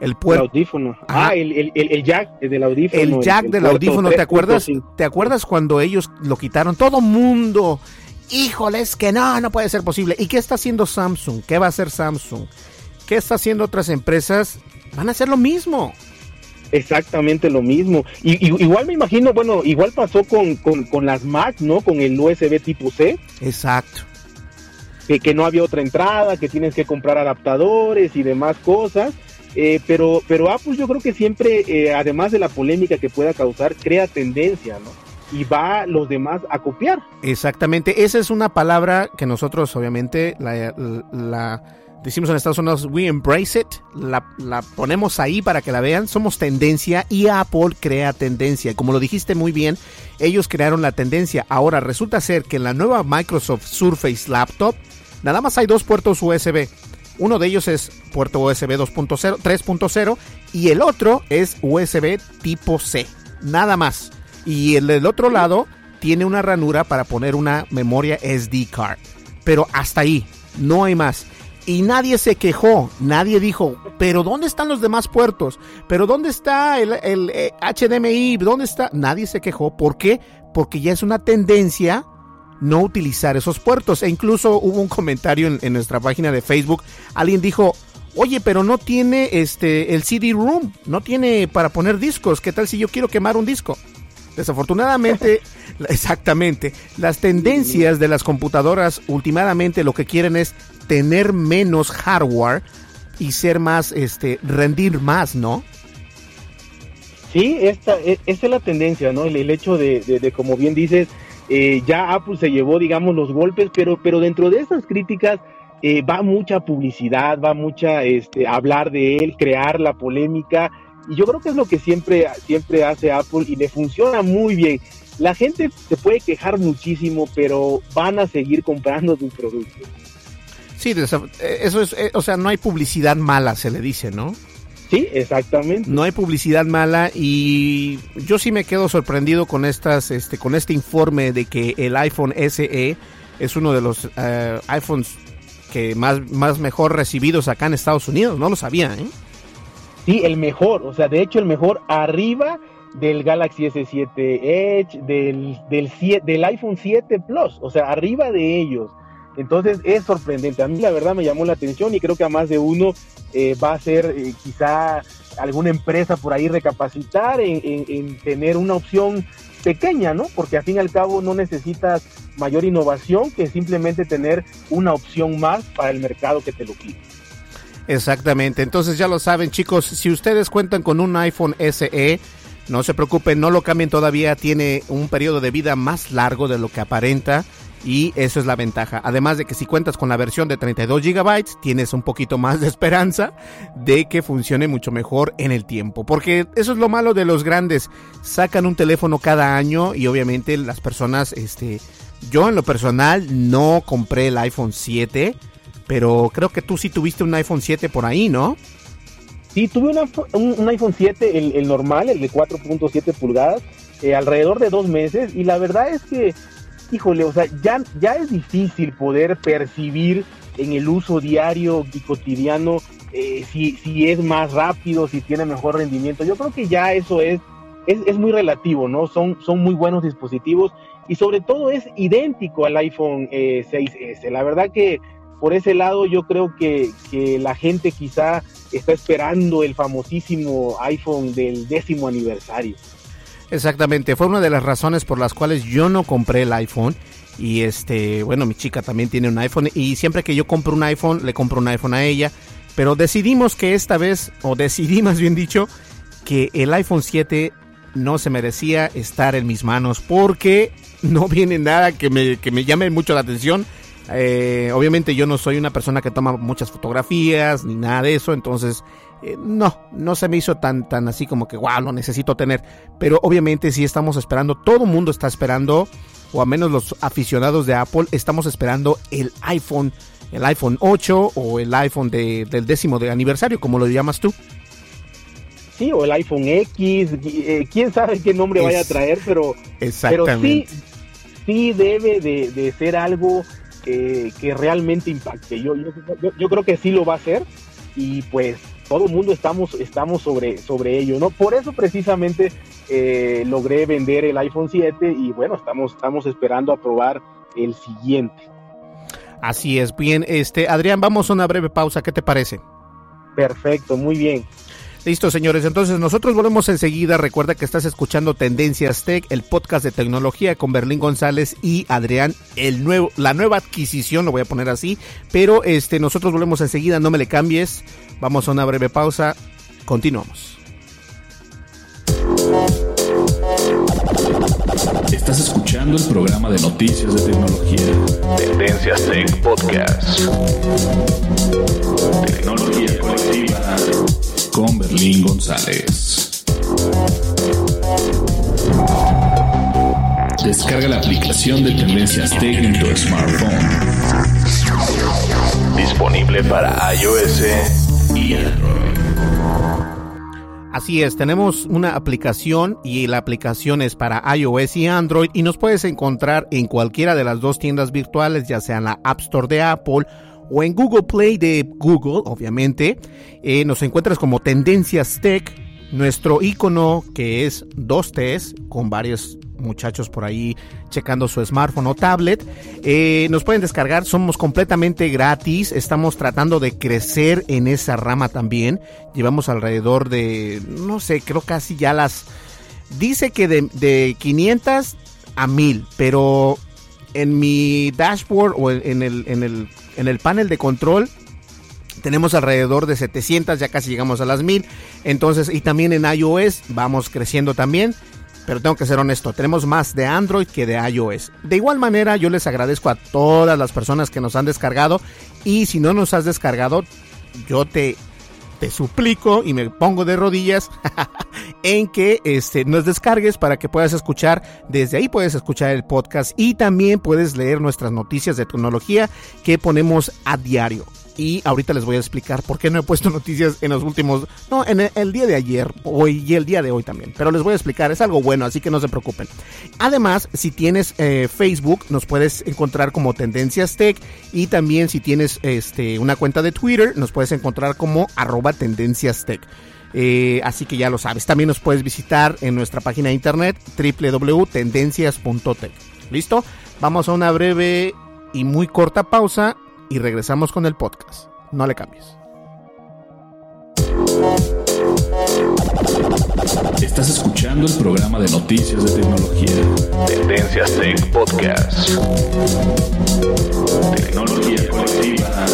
el puerto. audífono. Ah, el, el, jack del audífono. El jack del audífono, ¿te acuerdas? ¿Te acuerdas cuando ellos lo quitaron? Todo mundo. Híjoles, que no, no puede ser posible. ¿Y qué está haciendo Samsung? ¿Qué va a hacer Samsung? ¿Qué está haciendo otras empresas? Van a hacer lo mismo. Exactamente lo mismo. Y, igual me imagino, bueno, igual pasó con, con, las Mac, ¿no? Con el USB tipo C. Exacto. Que, que no había otra entrada, que tienes que comprar adaptadores y demás cosas. Eh, pero, pero Apple yo creo que siempre, eh, además de la polémica que pueda causar, crea tendencia, ¿no? Y va los demás a copiar. Exactamente, esa es una palabra que nosotros obviamente la, decimos en Estados Unidos, we embrace it, la, la, ponemos ahí para que la vean, somos tendencia y Apple crea tendencia. Como lo dijiste muy bien, ellos crearon la tendencia. Ahora resulta ser que en la nueva Microsoft Surface Laptop, nada más hay dos puertos USB. Uno de ellos es puerto USB 2.0, 3.0 y el otro es USB tipo C. Nada más. Y el del otro lado tiene una ranura para poner una memoria SD card. Pero hasta ahí, no hay más. Y nadie se quejó, nadie dijo, pero ¿dónde están los demás puertos? ¿Pero dónde está el, HDMI? Eh, ¿Dónde está? Nadie se quejó. ¿Por qué? Porque ya es una tendencia no utilizar esos puertos. E incluso hubo un comentario en, en nuestra página de Facebook. Alguien dijo, oye, pero no tiene este el CD room, no tiene para poner discos. ¿Qué tal si yo quiero quemar un disco? Desafortunadamente, exactamente, las tendencias de las computadoras últimamente lo que quieren es tener menos hardware y ser más, este, rendir más, ¿no? Sí, esta, e, esta es la tendencia, ¿no? El, hecho de, como bien dices, eh, ya Apple se llevó, digamos, los golpes, pero, pero dentro de esas críticas eh, va mucha publicidad, va mucha, este, hablar de él, crear la polémica, y yo creo que es lo que siempre, siempre hace Apple y le funciona muy bien. La gente se puede quejar muchísimo, pero van a seguir comprando sus productos. Sí, eh, eso es, eh, o sea, no hay publicidad mala, se le dice, ¿no? Sí, exactamente. No hay publicidad mala y yo sí me quedo sorprendido con estas, este, con este informe de que el iPhone SE es uno de los eh, iPhones que más, más mejor recibidos acá en Estados Unidos. No lo sabía, ¿eh? Sí, el mejor, o sea, de hecho el mejor arriba del Galaxy S7 Edge, del, del, del iPhone 7 Plus, o sea, arriba de ellos. Entonces es sorprendente. A mí la verdad me llamó la atención y creo que a más de uno eh, va a ser eh, quizá alguna empresa por ahí recapacitar en, tener una opción pequeña, ¿no? Porque al fin y al cabo no necesitas mayor innovación que simplemente tener una opción más para el mercado que te lo pide. Exactamente. Entonces ya lo saben, chicos, si ustedes cuentan con un iPhone SE, no se preocupen, no lo cambien todavía, tiene un periodo de vida más largo de lo que aparenta y eso es la ventaja. Además de que si cuentas con la versión de 32 GB, tienes un poquito más de esperanza de que funcione mucho mejor en el tiempo. Porque eso es lo malo de los grandes. Sacan un teléfono cada año y obviamente las personas, este, yo en lo personal no compré el iPhone 7, pero creo que tú sí tuviste un iPhone 7 por ahí, ¿no? Sí, tuve un, iPhone 7, el, normal, el de 4.7 pulgadas, eh, alrededor de dos meses y la verdad es que híjole, o sea, ya, ya es difícil poder percibir en el uso diario y cotidiano eh, si, si es más rápido, si tiene mejor rendimiento. Yo creo que ya eso es, es, muy relativo, ¿no? Son, son muy buenos dispositivos y sobre todo es idéntico al iPhone 6S. Eh, la verdad que por ese lado yo creo que, que la gente quizá está esperando el famosísimo iPhone del décimo aniversario. Exactamente, fue una de las razones por las cuales yo no compré el iPhone. Y este, bueno, mi chica también tiene un iPhone. Y siempre que yo compro un iPhone, le compro un iPhone a ella. Pero decidimos que esta vez, o decidí más bien dicho, que el iPhone 7 no se merecía estar en mis manos. Porque no viene nada que me, que me llame mucho la atención. Eh, obviamente yo no soy una persona que toma muchas fotografías ni nada de eso. Entonces eh, no, no se me hizo tan, tan así como que, wow, lo necesito tener. Pero obviamente sí estamos esperando, todo el mundo está esperando, o al menos los aficionados de Apple, estamos esperando el iPhone, el iPhone 8 o el iPhone del décimo de aniversario, como lo llamas tú. Sí, o el iPhone X, eh, quién sabe qué nombre vaya a traer, pero, pero sí, sí debe de, ser algo que realmente impacte. Yo, yo, yo creo que sí lo va a hacer y pues todo el mundo estamos, estamos sobre, sobre ello, ¿no? Por eso precisamente eh, logré vender el iPhone 7 y bueno, estamos, estamos esperando a probar el siguiente. Así es, bien, este, Adrián, vamos a una breve pausa, ¿qué te parece? Perfecto, muy bien. Listo, señores. Entonces, nosotros volvemos enseguida. Recuerda que estás escuchando Tendencias Tech, el podcast de tecnología con Berlín González y Adrián, el nuevo, la nueva adquisición, lo voy a poner así. Pero este, nosotros volvemos enseguida, no me le cambies. Vamos a una breve pausa. Continuamos. Estás escuchando el programa de noticias de tecnología. Tendencias Tech Podcast. Tecnología colectiva con Berlín González. Descarga la aplicación de Tendencias Tech en tu smartphone. Disponible para iOS y Android. Así es, tenemos una aplicación y la aplicación es para iOS y Android y nos puedes encontrar en cualquiera de las dos tiendas virtuales, ya sea en la App Store de Apple o en Google Play de Google, obviamente. Eh, nos encuentras como Tendencias Tech, nuestro icono que es 2Ts con varios muchachos por ahí checando su smartphone o tablet. Eh, nos pueden descargar, somos completamente gratis. Estamos tratando de crecer en esa rama también. Llevamos alrededor de, no sé, creo casi ya las... Dice que de, de 500 a 1000, pero en mi dashboard o en el, en el, en el panel de control tenemos alrededor de 700, ya casi llegamos a las 1000. Entonces, y también en iOS vamos creciendo también. Pero tengo que ser honesto, tenemos más de Android que de iOS. De igual manera, yo les agradezco a todas las personas que nos han descargado. Y si no nos has descargado, yo te, te suplico y me pongo de rodillas en que este, nos descargues para que puedas escuchar. Desde ahí puedes escuchar el podcast y también puedes leer nuestras noticias de tecnología que ponemos a diario y ahorita les voy a explicar por qué no he puesto noticias en los últimos, no, en el, día de ayer, hoy y el día de hoy también, pero les voy a explicar, es algo bueno, así que no se preocupen. Además, si tienes eh, Facebook, nos puedes encontrar como Tendencias Tech y también si tienes este, una cuenta de Twitter, nos puedes encontrar como arroba Tendencias Tech. Eh, así que ya lo sabes. También nos puedes visitar en nuestra página de internet www.tendencias.tech. ¿Listo? Vamos a una breve y muy corta pausa y regresamos con el podcast. No le cambies. Estás escuchando el programa de noticias de tecnología. Tendencias Tech Podcast. Tecnología colectiva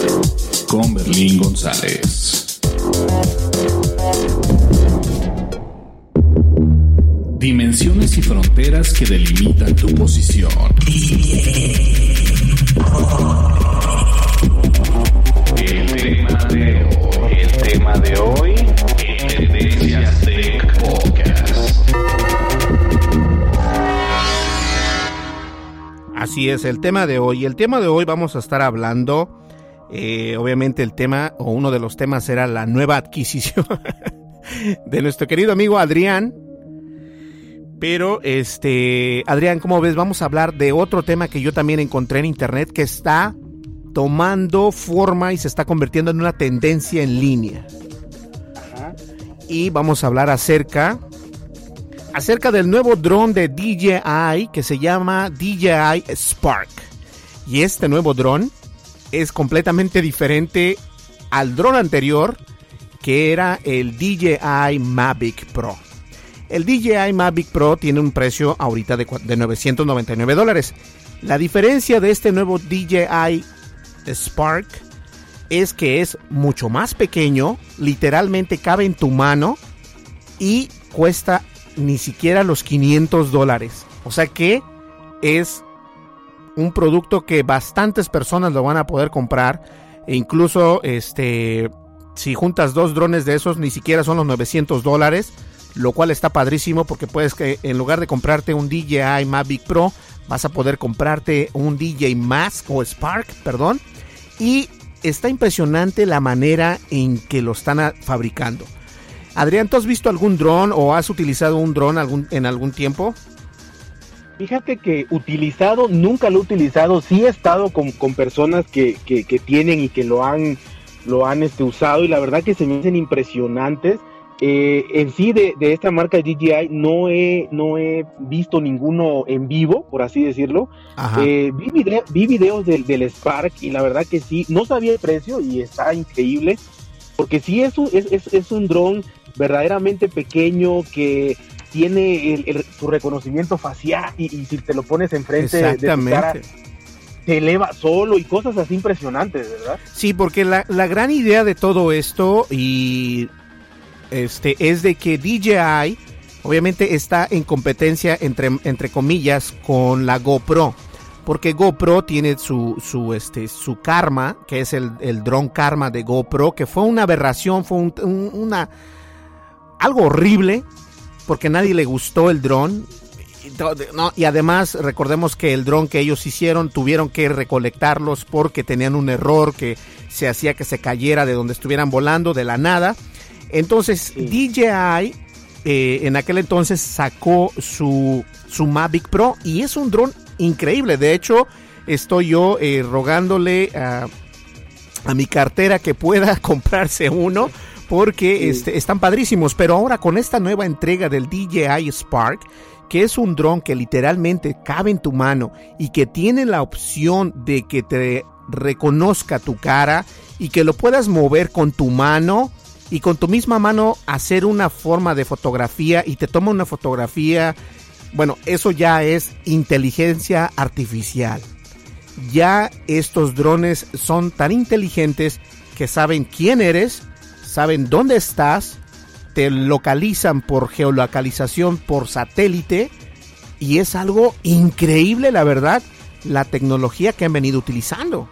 con Berlín González. Dimensiones y fronteras que delimitan tu posición. De hoy Tendencias Tech Podcast. Así es, el tema de hoy. El tema de hoy vamos a estar hablando, eh, obviamente el tema, o uno de los temas era la nueva adquisición de nuestro querido amigo Adrián. Pero, este, Adrián, como ves, vamos a hablar de otro tema que yo también encontré en internet que está tomando forma y se está convirtiendo en una tendencia en línea y vamos a hablar acerca acerca del nuevo dron de DJI que se llama DJI Spark. Y este nuevo dron es completamente diferente al dron anterior que era el DJI Mavic Pro. El DJI Mavic Pro tiene un precio ahorita de, de 999 dólares. La diferencia de este nuevo DJI Spark es que es mucho más pequeño, literalmente cabe en tu mano y cuesta ni siquiera los 500 dólares. O sea que es un producto que bastantes personas lo van a poder comprar. E incluso este, si juntas dos drones de esos, ni siquiera son los 900 dólares. Lo cual está padrísimo porque puedes que en lugar de comprarte un DJI Mavic Pro, vas a poder comprarte un DJ Mask o Spark, perdón. Y está impresionante la manera en que lo están fabricando. Adrián, ¿tú has visto algún dron o has utilizado un dron en algún tiempo? Fíjate que utilizado, nunca lo he utilizado, sí he estado con, personas que, tienen y que lo han, lo han este, usado y la verdad que se me hacen impresionantes eh, en sí de, esta marca DJI no he, no he visto ninguno en vivo, por así decirlo. Eh, vi, videos del, Spark y la verdad que sí, no sabía el precio y está increíble, porque sí es un, es, un dron verdaderamente pequeño que tiene su reconocimiento facial y, si te lo pones enfrente de tu cara, te eleva solo y cosas así impresionantes, ¿verdad? Sí, porque la, la gran idea de todo esto y este, es de que DJI obviamente está en competencia entre, entre comillas con la GoPro. Porque GoPro tiene su, su, este, su Karma, que es el, el dron Karma de GoPro, que fue una aberración, fue una, algo horrible, porque nadie le gustó el dron. y además recordemos que el dron que ellos hicieron tuvieron que recolectarlos porque tenían un error que se hacía que se cayera de donde estuvieran volando de la nada. Entonces, DJI eh, en aquel entonces sacó su, su Mavic Pro y es un dron increíble. De hecho, estoy yo eh, rogándole a, a mi cartera que pueda comprarse uno porque este, están padrísimos. Pero ahora con esta nueva entrega del DJI Spark, que es un dron que literalmente cabe en tu mano y que tiene la opción de que te reconozca tu cara y que lo puedas mover con tu mano y con tu misma mano hacer una forma de fotografía y te toma una fotografía. Bueno, eso ya es inteligencia artificial. Ya estos drones son tan inteligentes que saben quién eres, saben dónde estás, te localizan por geolocalización por satélite y es algo increíble, la verdad, la tecnología que han venido utilizando.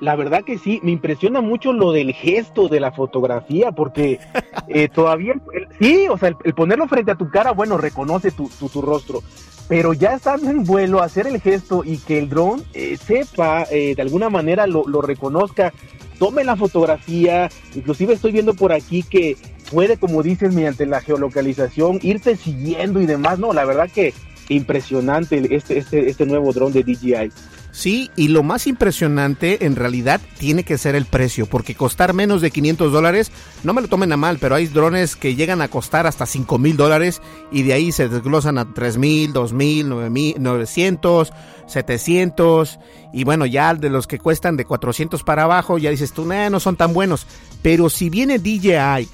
La verdad que sí, me impresiona mucho lo del gesto de la fotografía, porque eh, todavía, sí, o sea, el, ponerlo frente a tu cara, bueno, reconoce tu, tu, rostro, pero ya estando en vuelo, hacer el gesto y que el dron eh, sepa, eh, de alguna manera lo, lo reconozca, tome la fotografía, inclusive estoy viendo por aquí que puede, como dices, mediante la geolocalización, irte siguiendo y demás, no, la verdad que impresionante este, este, este nuevo dron de DJI. Sí, y lo más impresionante en realidad tiene que ser el precio, porque costar menos de 500 dólares, no me lo tomen a mal, pero hay drones que llegan a costar hasta 5 mil dólares y de ahí se desglosan a 3 mil, 2 mil, 900, 700 y bueno, ya de los que cuestan de 400 para abajo, ya dices tú, no son tan buenos, pero si viene DJI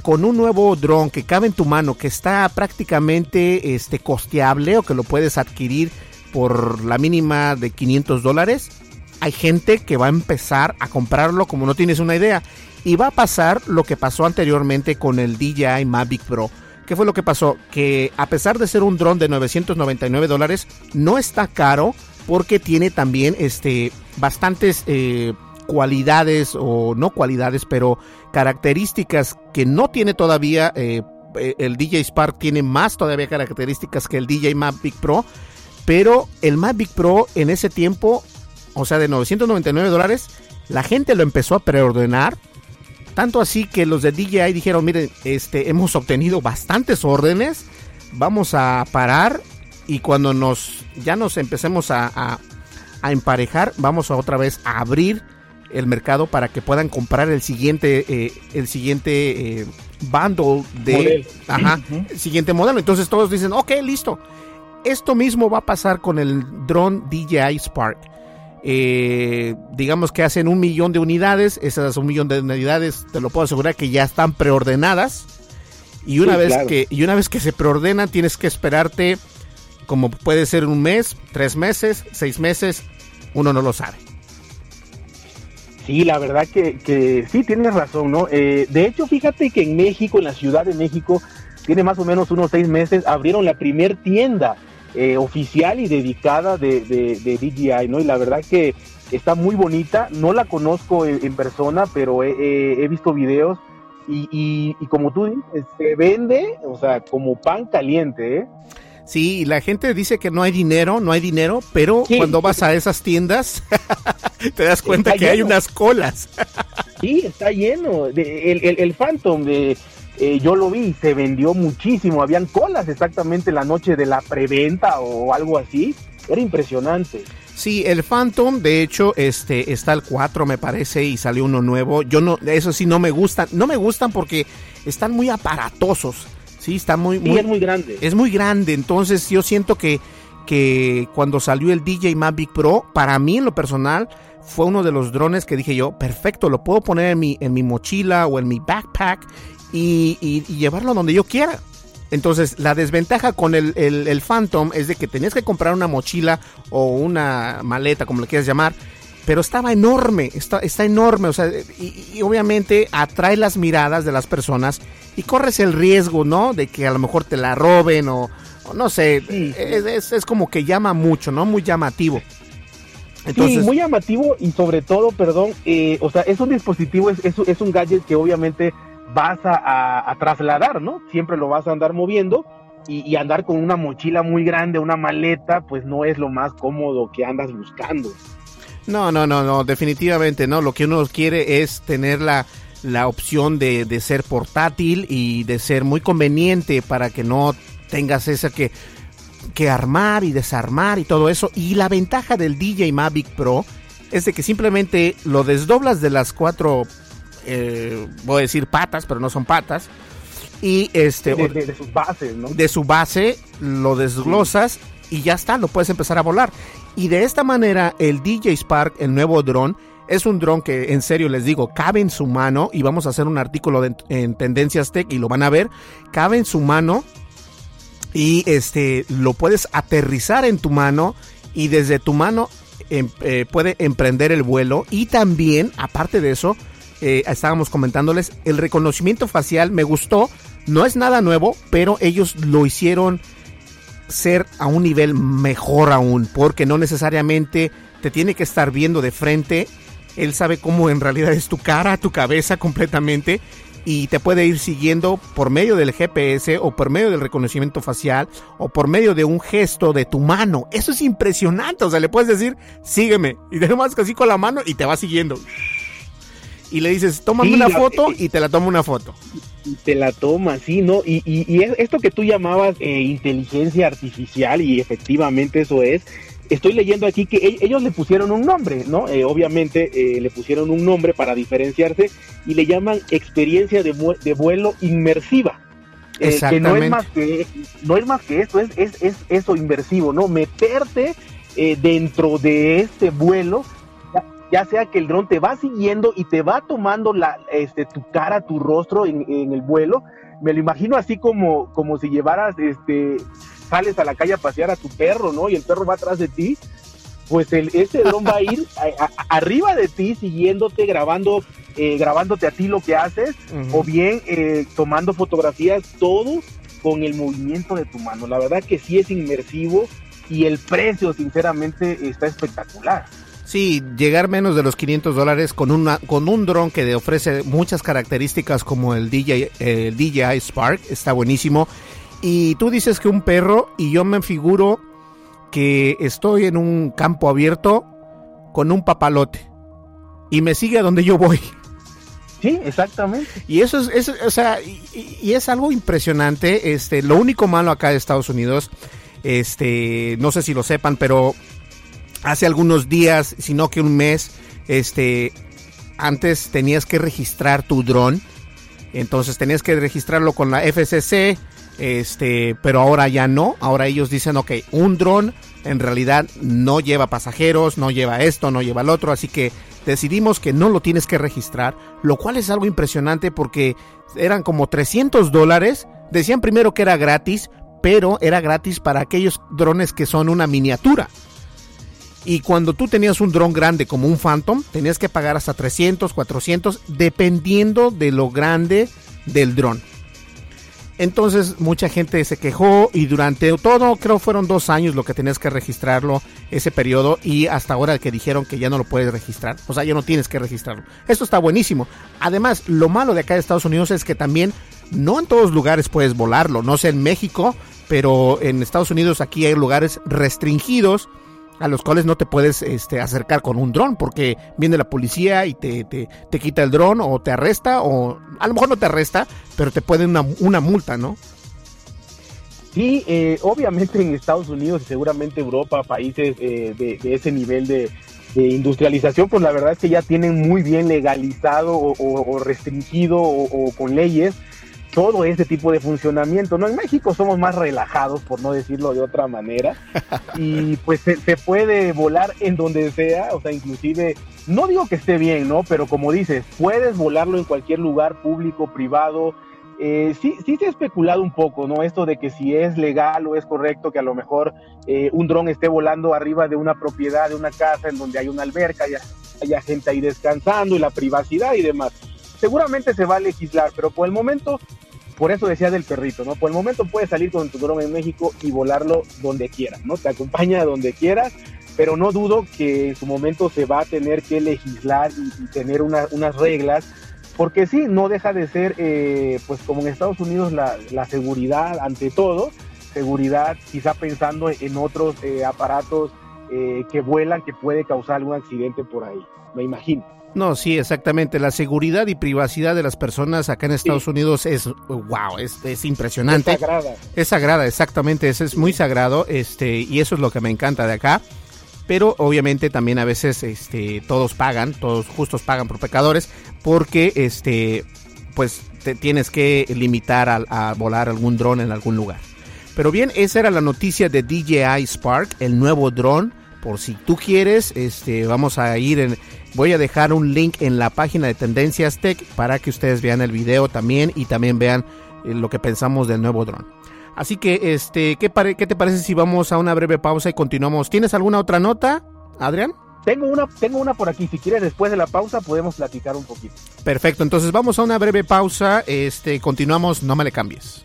con un nuevo dron que cabe en tu mano, que está prácticamente este, costeable o que lo puedes adquirir por la mínima de 500 dólares, hay gente que va a empezar a comprarlo como no tienes una idea. Y va a pasar lo que pasó anteriormente con el DJI Mavic Pro. ¿Qué fue lo que pasó? Que a pesar de ser un dron de 999 dólares, no está caro porque tiene también este, bastantes eh, cualidades o no cualidades, pero características que no tiene todavía. Eh, el DJ Spark tiene más todavía características que el DJ Mavic Pro pero el Mavic Pro en ese tiempo, o sea, de 999 dólares, la gente lo empezó a preordenar. Tanto así que los de DJI dijeron, miren, este, hemos obtenido bastantes órdenes, vamos a parar y cuando nos ya nos empecemos a, emparejar, vamos a otra vez a abrir el mercado para que puedan comprar el siguiente eh, el siguiente eh, bundle de ajá, siguiente modelo. Entonces todos dicen, ok, listo. Esto mismo va a pasar con el drone DJI Spark. Eh, digamos que hacen un millón de unidades, esas un millón de unidades te lo puedo asegurar que ya están preordenadas y una vez que y una vez que se preordenan tienes que esperarte como puede ser un mes, tres meses, seis meses, uno no lo sabe. Sí, la verdad que, que sí tienes razón, ¿no? Eh, de hecho, fíjate que en México, en la Ciudad de México, tiene más o menos unos seis meses, abrieron la primer tienda eh, oficial y dedicada de, de, DJI, ¿no? Y la verdad que está muy bonita, no la conozco en, persona, pero he, visto videos y, y, como tú dices, se vende, o sea, como pan caliente, ¿eh? Sí, la gente dice que no hay dinero, no hay dinero, pero cuando vas a esas tiendas te das cuenta que hay unas colas. sí, está lleno. De, el, el, el Phantom de eh, yo lo vi, se vendió muchísimo, habían colas exactamente la noche de la preventa o algo así, era impresionante. Sí, el Phantom, de hecho, este está el 4 me parece y salió uno nuevo. Yo no, eso sí no me gustan, no me gustan porque están muy aparatosos. Sí, está muy, muy es muy grande. Es muy grande, entonces yo siento que que cuando salió el DJ Mavic Pro, para mí en lo personal fue uno de los drones que dije yo, perfecto, lo puedo poner en mi, en mi mochila o en mi backpack y, llevarlo donde yo quiera. Entonces, la desventaja con el, el, Phantom es de que tenías que comprar una mochila o una maleta, como le quieras llamar, pero estaba enorme, está, está enorme, o sea, y, obviamente atrae las miradas de las personas y corres el riesgo, ¿no? De que a lo mejor te la roben o, no sé, Es, es, como que llama mucho, ¿no? Muy llamativo. Entonces, sí, muy llamativo y sobre todo, perdón, eh, o sea, es un dispositivo, es, es, es un gadget que obviamente vas a, trasladar, ¿no? Siempre lo vas a andar moviendo y, andar con una mochila muy grande, una maleta, pues no es lo más cómodo que andas buscando. No, no, no, no, definitivamente no. Lo que uno quiere es tener la, la opción de, de ser portátil y de ser muy conveniente para que no tengas esa que, que armar y desarmar y todo eso. Y la ventaja del DJ Mavic Pro es de que simplemente lo desdoblas de las cuatro, eh, voy a decir patas, pero no son patas, y este de, de, sus bases, ¿no? De su base lo desglosas y ya está, lo puedes empezar a volar. Y de esta manera el DJ Spark, el nuevo dron, es un dron que en serio les digo, cabe en su mano y vamos a hacer un artículo en Tendencias Tech y lo van a ver, cabe en su mano y este lo puedes aterrizar en tu mano y desde tu mano em, eh, puede emprender el vuelo y también aparte de eso eh, estábamos comentándoles el reconocimiento facial me gustó no es nada nuevo pero ellos lo hicieron ser a un nivel mejor aún porque no necesariamente te tiene que estar viendo de frente él sabe cómo en realidad es tu cara, tu cabeza completamente y te puede ir siguiendo por medio del GPS o por medio del reconocimiento facial o por medio de un gesto de tu mano. Eso es impresionante. O sea, le puedes decir, sígueme. Y más así con la mano y te va siguiendo. Y le dices, toma una foto y te la toma una foto. Y te la toma, sí, ¿no? Y, y, esto que tú llamabas eh, inteligencia artificial, y efectivamente eso es, estoy leyendo aquí que e-, ellos le pusieron un nombre, ¿no? Eh, obviamente eh, le pusieron un nombre para diferenciarse y le llaman experiencia de, de vuelo inmersiva. Eh, que no es más que no es más que esto, es, es, es eso inmersivo, ¿no? Meterte dentro de este vuelo, ya, sea que el dron te va siguiendo y te va tomando la, este, tu cara, tu rostro en, en el vuelo. Me lo imagino así como, como si llevaras este sales a la calle a pasear a tu perro, ¿no? Y el perro va atrás de ti, pues el, ese dron va a ir arriba de ti, siguiéndote, grabando, eh, grabándote a ti lo que haces, o bien eh, tomando fotografías, todo con el movimiento de tu mano. La verdad que sí es inmersivo y el precio, sinceramente, está espectacular. Sí, llegar menos de los 500 dólares con, una, con un dron que ofrece muchas características como el DJ, el DJI Spark, está buenísimo. Y tú dices que un perro y yo me figuro que estoy en un campo abierto con un papalote y me sigue a donde yo voy. Sí, exactamente. Y eso es, o sea, y, es algo impresionante. Este, lo único malo acá de Estados Unidos, este, no sé si lo sepan, pero hace algunos días, si no que un mes, este, antes tenías que registrar tu dron. Entonces tenías que registrarlo con la FCC este, pero ahora ya no. Ahora ellos dicen, ok, un dron en realidad no lleva pasajeros, no lleva esto, no lleva el otro, así que decidimos que no lo tienes que registrar, lo cual es algo impresionante porque eran como 300 dólares. Decían primero que era gratis, pero era gratis para aquellos drones que son una miniatura. Y cuando tú tenías un dron grande como un Phantom, tenías que pagar hasta 300, 400, dependiendo de lo grande del dron. Entonces mucha gente se quejó y durante todo, creo fueron dos años lo que tenías que registrarlo, ese periodo, y hasta ahora que dijeron que ya no lo puedes registrar, o sea, ya no tienes que registrarlo. Esto está buenísimo. Además, lo malo de acá de Estados Unidos es que también no en todos lugares puedes volarlo, no sé en México, pero en Estados Unidos aquí hay lugares restringidos a los cuales no te puedes este, acercar con un dron porque viene la policía y te, te, quita el dron o te arresta o a lo mejor no te arresta, pero te pueden una, una multa, ¿no? Sí, eh, obviamente en Estados Unidos y seguramente Europa, países eh, de, ese nivel de, industrialización, pues la verdad es que ya tienen muy bien legalizado o, restringido o, con leyes todo ese tipo de funcionamiento. ¿no? En México somos más relajados, por no decirlo de otra manera, y pues se, puede volar en donde sea, o sea, inclusive, no digo que esté bien, ¿no? Pero como dices, puedes volarlo en cualquier lugar público, privado. Eh, sí, sí se ha especulado un poco, ¿no? Esto de que si es legal o es correcto que a lo mejor eh, un dron esté volando arriba de una propiedad, de una casa en donde hay una alberca, haya, haya gente ahí descansando y la privacidad y demás seguramente se va a legislar, pero por el momento, por eso decía del perrito, ¿no? Por el momento puedes salir con tu dron en México y volarlo donde quieras, ¿no? Te acompaña donde quieras, pero no dudo que en su momento se va a tener que legislar y, tener unas reglas, porque sí, no deja de ser, eh, pues como en Estados Unidos, la, seguridad ante todo, seguridad quizá pensando en otros eh, aparatos eh, que vuelan que puede causar algún accidente por ahí, me imagino. No, sí, exactamente. La seguridad y privacidad de las personas acá en Estados Unidos es, wow, es, es, impresionante. Es sagrada. Es sagrada, exactamente. Es, es muy sagrado, este, y eso es lo que me encanta de acá. pero obviamente también a veces este, todos pagan, todos justos pagan por pecadores, porque este, pues te tienes que limitar a, a volar algún dron en algún lugar. Pero bien, esa era la noticia de DJI Spark, el nuevo dron. Por si tú quieres, este, vamos a ir en, voy a dejar un link en la página de Tendencias Tech para que ustedes vean el video también y también vean eh, lo que pensamos del nuevo dron. Así que, este, ¿qué, ¿qué te parece si vamos a una breve pausa y continuamos? ¿Tienes alguna otra nota, Adrián? Tengo una, tengo una por aquí. Si quieres, después de la pausa podemos platicar un poquito. Perfecto. Entonces vamos a una breve pausa. Este, continuamos. No me le cambies.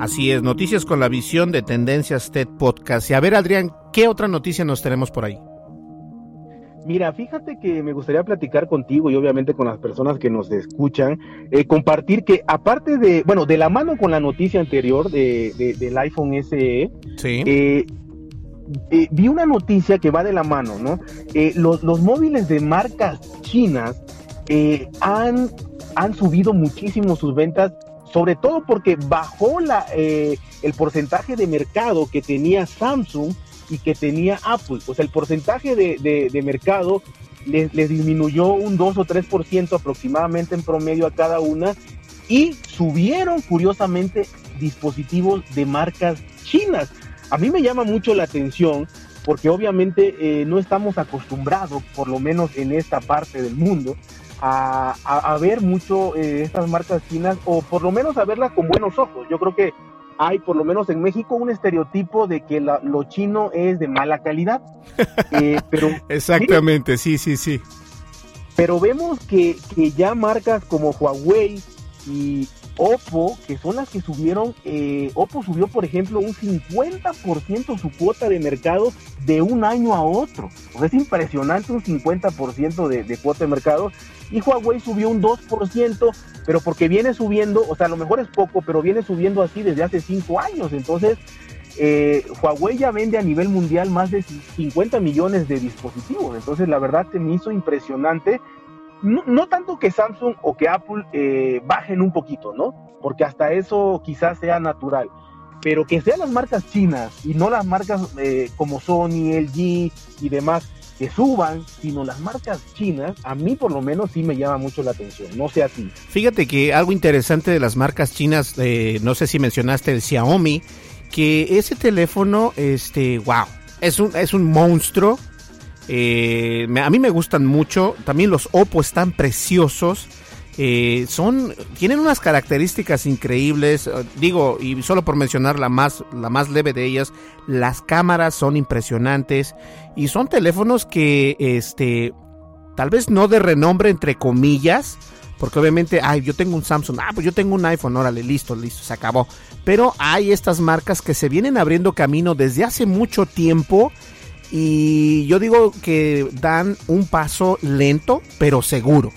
Así es, noticias con la visión de Tendencias TED Podcast. Y a ver, Adrián, ¿qué otra noticia nos tenemos por ahí? Mira, fíjate que me gustaría platicar contigo y obviamente con las personas que nos escuchan, eh, compartir que aparte de, bueno, de la mano con la noticia anterior de, del iPhone SE, sí. eh, eh, vi una noticia que va de la mano, ¿no? Los, los, móviles de marcas chinas han, han subido muchísimo sus ventas sobre todo porque bajó la, eh, el porcentaje de mercado que tenía Samsung y que tenía Apple. O sea, el porcentaje de, de, mercado les, les, disminuyó un 2 o 3% aproximadamente en promedio a cada una y subieron curiosamente dispositivos de marcas chinas. A mí me llama mucho la atención porque obviamente eh, no estamos acostumbrados, por lo menos en esta parte del mundo, a, a, a ver mucho eh, estas marcas chinas o por lo menos a verlas con buenos ojos. Yo creo que hay por lo menos en México un estereotipo de que la, lo chino es de mala calidad. Eh, pero Exactamente, sí, sí, sí. Pero vemos que, que ya marcas como Huawei y Oppo, que son las que subieron, eh, Oppo subió, por ejemplo, un 50% su cuota de mercado de un año a otro. Pues es impresionante un 50% de, de, cuota de mercado. Y Huawei subió un 2%, pero porque viene subiendo, o sea, a lo mejor es poco, pero viene subiendo así desde hace 5 años. Entonces, eh, Huawei ya vende a nivel mundial más de 50 millones de dispositivos. Entonces, la verdad, se me hizo impresionante no, no, tanto que Samsung o que Apple eh, bajen un poquito, ¿no? Porque hasta eso quizás sea natural. Pero que sean las marcas chinas y no las marcas eh, como Sony, LG y demás que suban, sino las marcas chinas, a mí por lo menos sí me llama mucho la atención, no sé a ti. Fíjate que algo interesante de las marcas chinas, eh, no sé si mencionaste el Xiaomi, que ese teléfono, este, wow, es un, es un monstruo, eh, a mí me gustan mucho. También los Oppo están preciosos. Eh, son tienen unas características increíbles. Digo, y solo por mencionar la más, la más leve de ellas, las cámaras son impresionantes. Y son teléfonos que, este, tal vez no de renombre, entre comillas. Porque obviamente, ay, yo tengo un Samsung, ah, pues yo tengo un iPhone, órale, listo, listo, se acabó. Pero hay estas marcas que se vienen abriendo camino desde hace mucho tiempo y yo digo que dan un paso lento, pero seguro.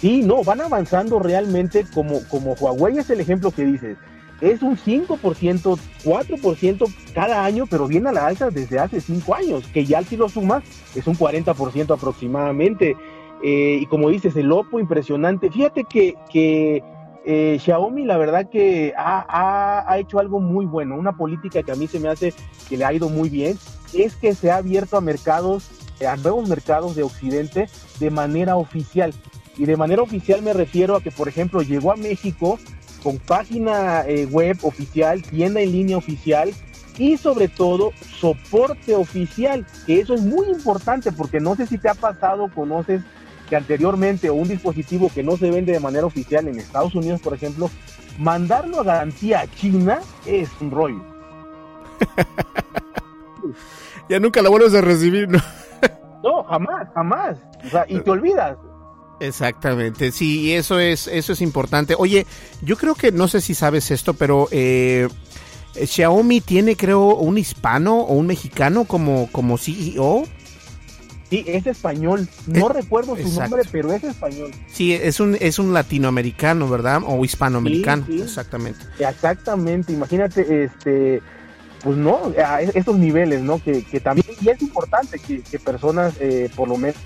Sí, no, van avanzando realmente como, como Huawei es el ejemplo que dices. Es un 5%, 4% cada año, pero viene a la alza desde hace 5 años, que ya si lo sumas es un 40% aproximadamente. Eh, y como dices, el Oppo impresionante. Fíjate que, que eh, Xiaomi la verdad que ha, ha, ha, hecho algo muy bueno, una política que a mí se me hace que le ha ido muy bien, es que se ha abierto a mercados, a nuevos mercados de Occidente de manera oficial. Y de manera oficial me refiero a que, por ejemplo, llegó a México con página eh, web oficial, tienda en línea oficial y sobre todo soporte oficial, que eso es muy importante porque no sé si te ha pasado, conoces que anteriormente o un dispositivo que no se vende de manera oficial en Estados Unidos, por ejemplo, mandarlo a garantía a China es un rollo. ya nunca lo vuelves a recibir, ¿no? no, jamás, jamás. O sea, y te olvidas. Exactamente, sí, eso es, eso es importante. Oye, yo creo que no sé si sabes esto, pero eh, Xiaomi tiene, creo, un hispano o un mexicano como, como CEO. Sí, es español. No eh, recuerdo su nombre, pero es español. Sí, es un, es un latinoamericano, ¿verdad? O hispanoamericano, exactamente. Exactamente. Imagínate, este, pues no, a estos niveles, ¿no? Que, que también, y es importante que, que personas, eh, por lo menos,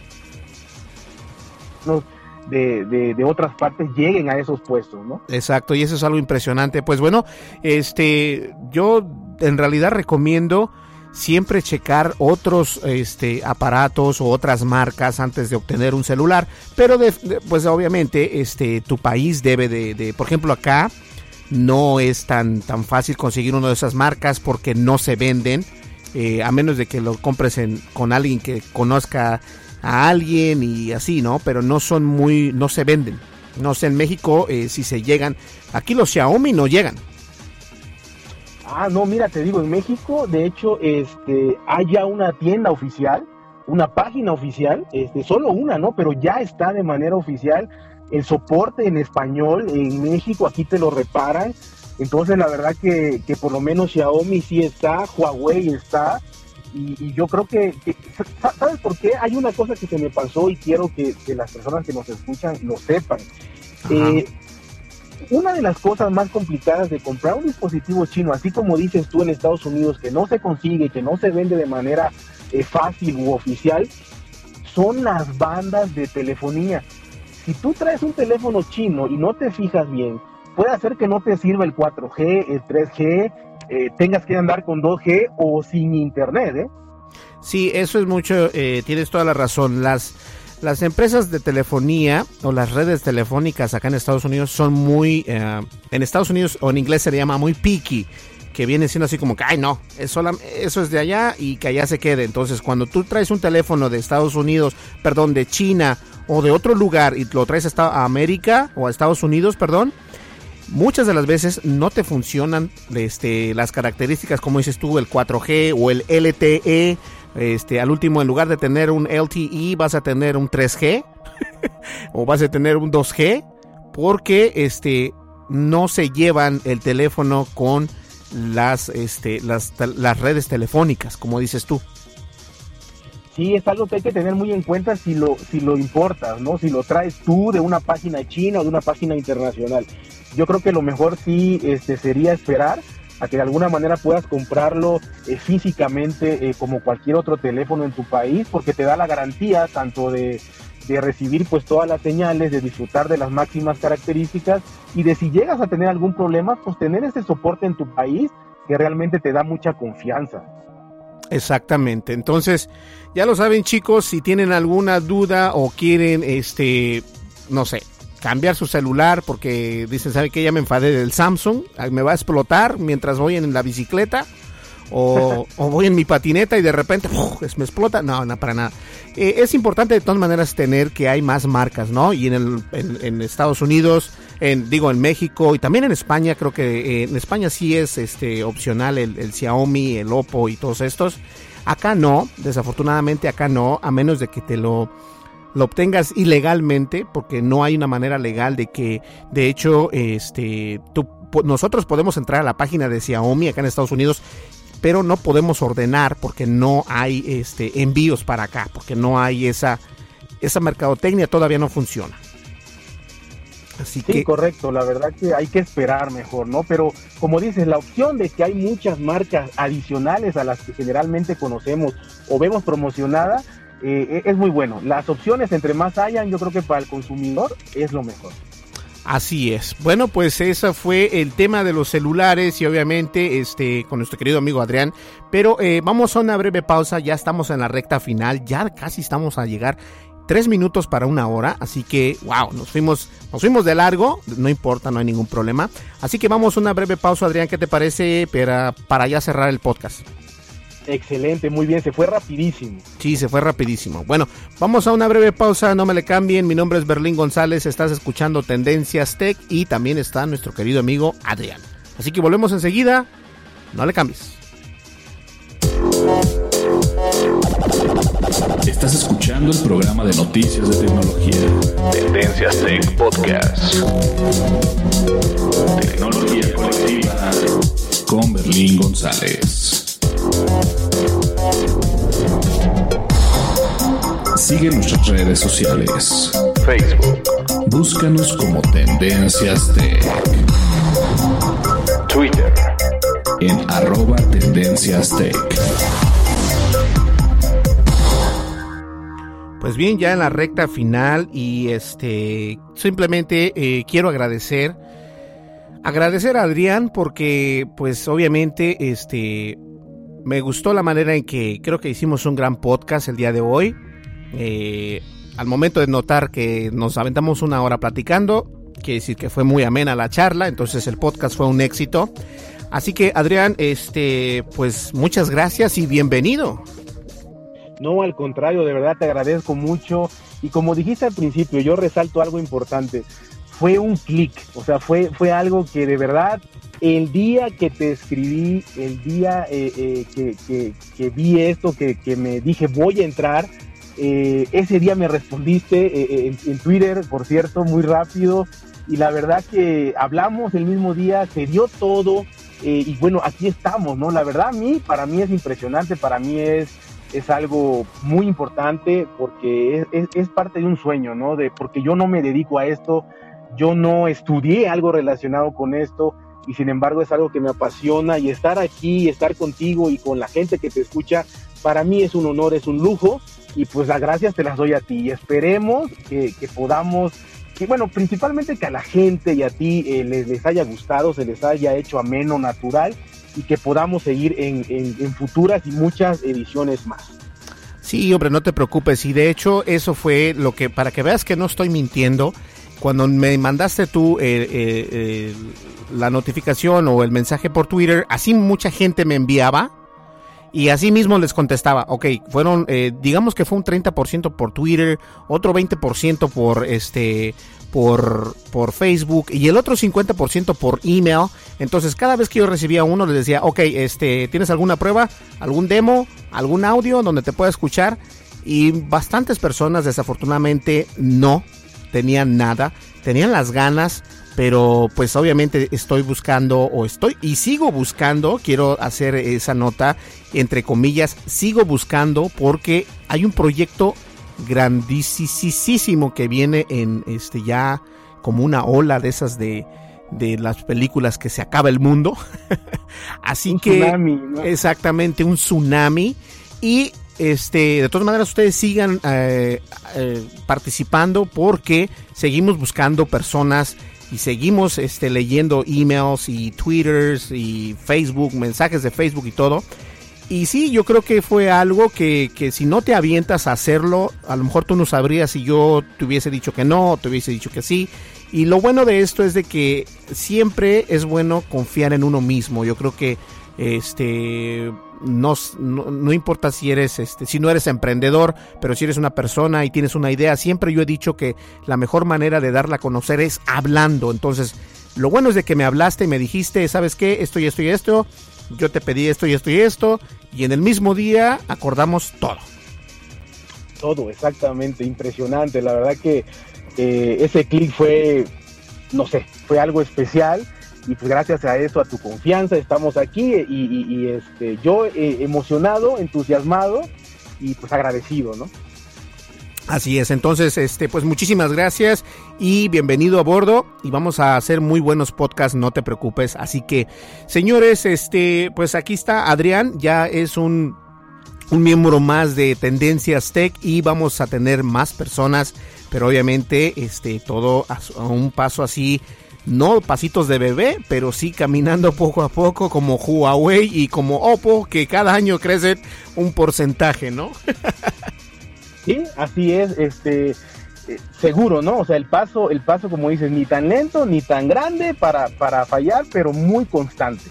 de, de, de, otras partes lleguen a esos puestos, ¿no? Exacto, y eso es algo impresionante. Pues bueno, este, yo en realidad recomiendo siempre checar otros este, aparatos o otras marcas antes de obtener un celular, pero pues obviamente este, tu país debe de, por ejemplo acá no es tan, tan fácil conseguir una de esas marcas porque no se venden, eh, a menos de que lo compres con alguien que conozca a alguien y así, ¿no? Pero no son muy, no se venden. No sé, en México eh, si se llegan, aquí los Xiaomi no llegan, Ah, no, mira, te digo, en México, de hecho, este, hay ya una tienda oficial, una página oficial, este, solo una, ¿no? Pero ya está de manera oficial el soporte en español en México, aquí te lo reparan. Entonces, la verdad que, que por lo menos Xiaomi sí está, Huawei está, y, yo creo que, ¿sabes por qué? Hay una cosa que se me pasó y quiero que, las personas que nos escuchan lo sepan. Eh, una de las cosas más complicadas de comprar un dispositivo chino, así como dices tú en Estados Unidos, que no se consigue, que no se vende de manera eh, fácil u oficial, son las bandas de telefonía. Si tú traes un teléfono chino y no te fijas bien, puede hacer que no te sirva el 4G, el 3G, eh, tengas que andar con 2G o sin internet, ¿eh? Sí, eso es mucho, eh, tienes toda la razón. Las las empresas de telefonía o las redes telefónicas acá en Estados Unidos son muy, eh, en Estados Unidos o en inglés se le llama muy picky, que viene siendo así como que, ay no, eso, eso es de allá y que allá se quede. Entonces cuando tú traes un teléfono de Estados Unidos, perdón, de China o de otro lugar y lo traes a América o a Estados Unidos, perdón, muchas de las veces no te funcionan este, las características como dices tú, el 4G o el LTE este, al último, en lugar de tener un LTE, vas a tener un 3G o vas a tener un 2G porque este, no se llevan el teléfono con las, este, las, las redes telefónicas, como dices tú. Sí, es algo que hay que tener muy en cuenta si lo, si lo importas, ¿no? Si lo traes tú de una página china o de una página internacional. Yo creo que lo mejor sí este, sería esperar a que de alguna manera puedas comprarlo eh, físicamente eh, como cualquier otro teléfono en tu país, porque te da la garantía tanto de, de recibir pues todas las señales, de disfrutar de las máximas características y de si llegas a tener algún problema, pues tener ese soporte en tu país que realmente te da mucha confianza. Exactamente. Entonces, ya lo saben chicos, si tienen alguna duda o quieren, este, no sé, cambiar su celular porque dicen, ¿sabe que Ya me enfadé del Samsung, me va a explotar mientras voy en la bicicleta. O, voy en mi patineta y de repente me explota. No, no, para nada. Eh, es importante de todas maneras tener que hay más marcas, ¿no? Y en, el, en, Estados Unidos, en, digo en México y también en España, creo que eh, en España sí es este opcional el, el Xiaomi, el Oppo y todos estos. Acá no, desafortunadamente acá no, a menos de que te lo lo obtengas ilegalmente, porque no hay una manera legal de que, de hecho, este, tú, nosotros podemos entrar a la página de Xiaomi acá en Estados Unidos, pero no podemos ordenar porque no hay este, envíos para acá, porque no hay esa, esa mercadotecnia todavía no funciona. Así sí, correcto, la verdad que hay que esperar mejor, ¿no? Pero como dices, la opción de que hay muchas marcas adicionales a las que generalmente conocemos o vemos promocionadas, eh, es muy bueno. Las opciones, entre más hayan, yo creo que para el consumidor es lo mejor. Así es. Bueno, pues ese fue el tema de los celulares y obviamente este con nuestro querido amigo Adrián. Pero eh, vamos a una breve pausa. Ya estamos en la recta final. Ya casi estamos a llegar. Tres minutos para una hora, así que wow, nos fuimos, nos fuimos de largo, no importa, no hay ningún problema. Así que vamos a una breve pausa, Adrián, ¿qué te parece para, para ya cerrar el podcast? Excelente, muy bien, se fue rapidísimo. Sí, se fue rapidísimo. Bueno, vamos a una breve pausa, no me le cambien. Mi nombre es Berlín González, estás escuchando Tendencias Tech y también está nuestro querido amigo Adrián. Así que volvemos enseguida, no le cambies. Estás escuchando el programa de noticias de tecnología. Tendencias Tech Podcast. Tecnología colectiva con Berlín González. Sigue nuestras redes sociales. Facebook. Búscanos como Tendencias Tech. Twitter. En arroba Tendencias Tech. Pues bien, ya en la recta final y este simplemente eh, quiero agradecer agradecer a Adrián porque pues obviamente este me gustó la manera en que creo que hicimos un gran podcast el día de hoy. Eh, al momento de notar que nos aventamos una hora platicando, quiere decir que fue muy amena la charla, entonces el podcast fue un éxito. Así que Adrián, este, pues muchas gracias y bienvenido. No, al contrario, de verdad te agradezco mucho. Y como dijiste al principio, yo resalto algo importante. Fue un clic, o sea, fue, fue algo que de verdad, el día que te escribí, el día eh, eh, que, vi esto, que, me dije voy a entrar, eh, ese día me respondiste en, en, Twitter, por cierto, muy rápido. Y la verdad que hablamos el mismo día, se dio todo. y bueno, aquí estamos, ¿no? La verdad a mí, para mí es impresionante, para mí es es algo muy importante porque es, parte de un sueño, ¿no? De, porque yo no me dedico a esto, yo no estudié algo relacionado con esto y sin embargo es algo que me apasiona y estar aquí, estar contigo y con la gente que te escucha, para mí es un honor, es un lujo y pues las gracias te las doy a ti y esperemos que, podamos, que bueno, principalmente que a la gente y a ti eh, les, les haya gustado, se les haya hecho ameno, natural y que podamos seguir en, futuras y muchas ediciones más. Sí, hombre, no te preocupes. Y de hecho, eso fue lo que, para que veas que no estoy mintiendo, cuando me mandaste tú eh, eh, eh, la notificación o el mensaje por Twitter, así mucha gente me enviaba y así mismo les contestaba, ok, fueron, digamos que fue un 30% por Twitter, otro 20% por este, por, por Facebook y el otro 50% por email. Entonces, cada vez que yo recibía uno, les decía, ok, este, ¿tienes alguna prueba? ¿Algún demo? ¿Algún audio donde te pueda escuchar? Y bastantes personas, desafortunadamente, no tenían nada. Tenían las ganas, pero pues obviamente estoy buscando o estoy y sigo buscando, quiero hacer esa nota entre comillas, sigo buscando porque hay un proyecto grandísimo que viene en este ya como una ola de esas de, de las películas que se acaba el mundo. Así que exactamente un tsunami y este de todas maneras ustedes sigan eh, eh, participando porque seguimos buscando personas y seguimos este leyendo emails y twitters y Facebook mensajes de Facebook y todo y sí, yo creo que fue algo que, que, si no te avientas a hacerlo, a lo mejor tú no sabrías si yo te hubiese dicho que no, te hubiese dicho que sí. Y lo bueno de esto es de que siempre es bueno confiar en uno mismo. Yo creo que este no, no, importa si eres este si no eres emprendedor, pero si eres una persona y tienes una idea, siempre yo he dicho que la mejor manera de darla a conocer es hablando. Entonces, lo bueno es de que me hablaste y me dijiste, ¿sabes qué? Esto y esto y esto yo te pedí esto y esto y esto, y en el mismo día acordamos todo. Todo, exactamente, impresionante. La verdad que eh, ese clic fue, no sé, fue algo especial. Y pues gracias a eso, a tu confianza, estamos aquí y, este, yo eh, emocionado, entusiasmado y pues agradecido, ¿no? Así es, entonces, este, pues muchísimas gracias y bienvenido a bordo y vamos a hacer muy buenos podcasts, no te preocupes. Así que, señores, este, pues aquí está Adrián, ya es un, un miembro más de Tendencias Tech y vamos a tener más personas, pero obviamente, este, todo a, a un paso así, no pasitos de bebé, pero sí caminando poco a poco como Huawei y como Oppo, que cada año crecen un porcentaje, ¿no? Sí, así es, este, eh, seguro, ¿no? O sea, el paso, el paso, como dices, ni tan lento ni tan grande para, para fallar, pero muy constante.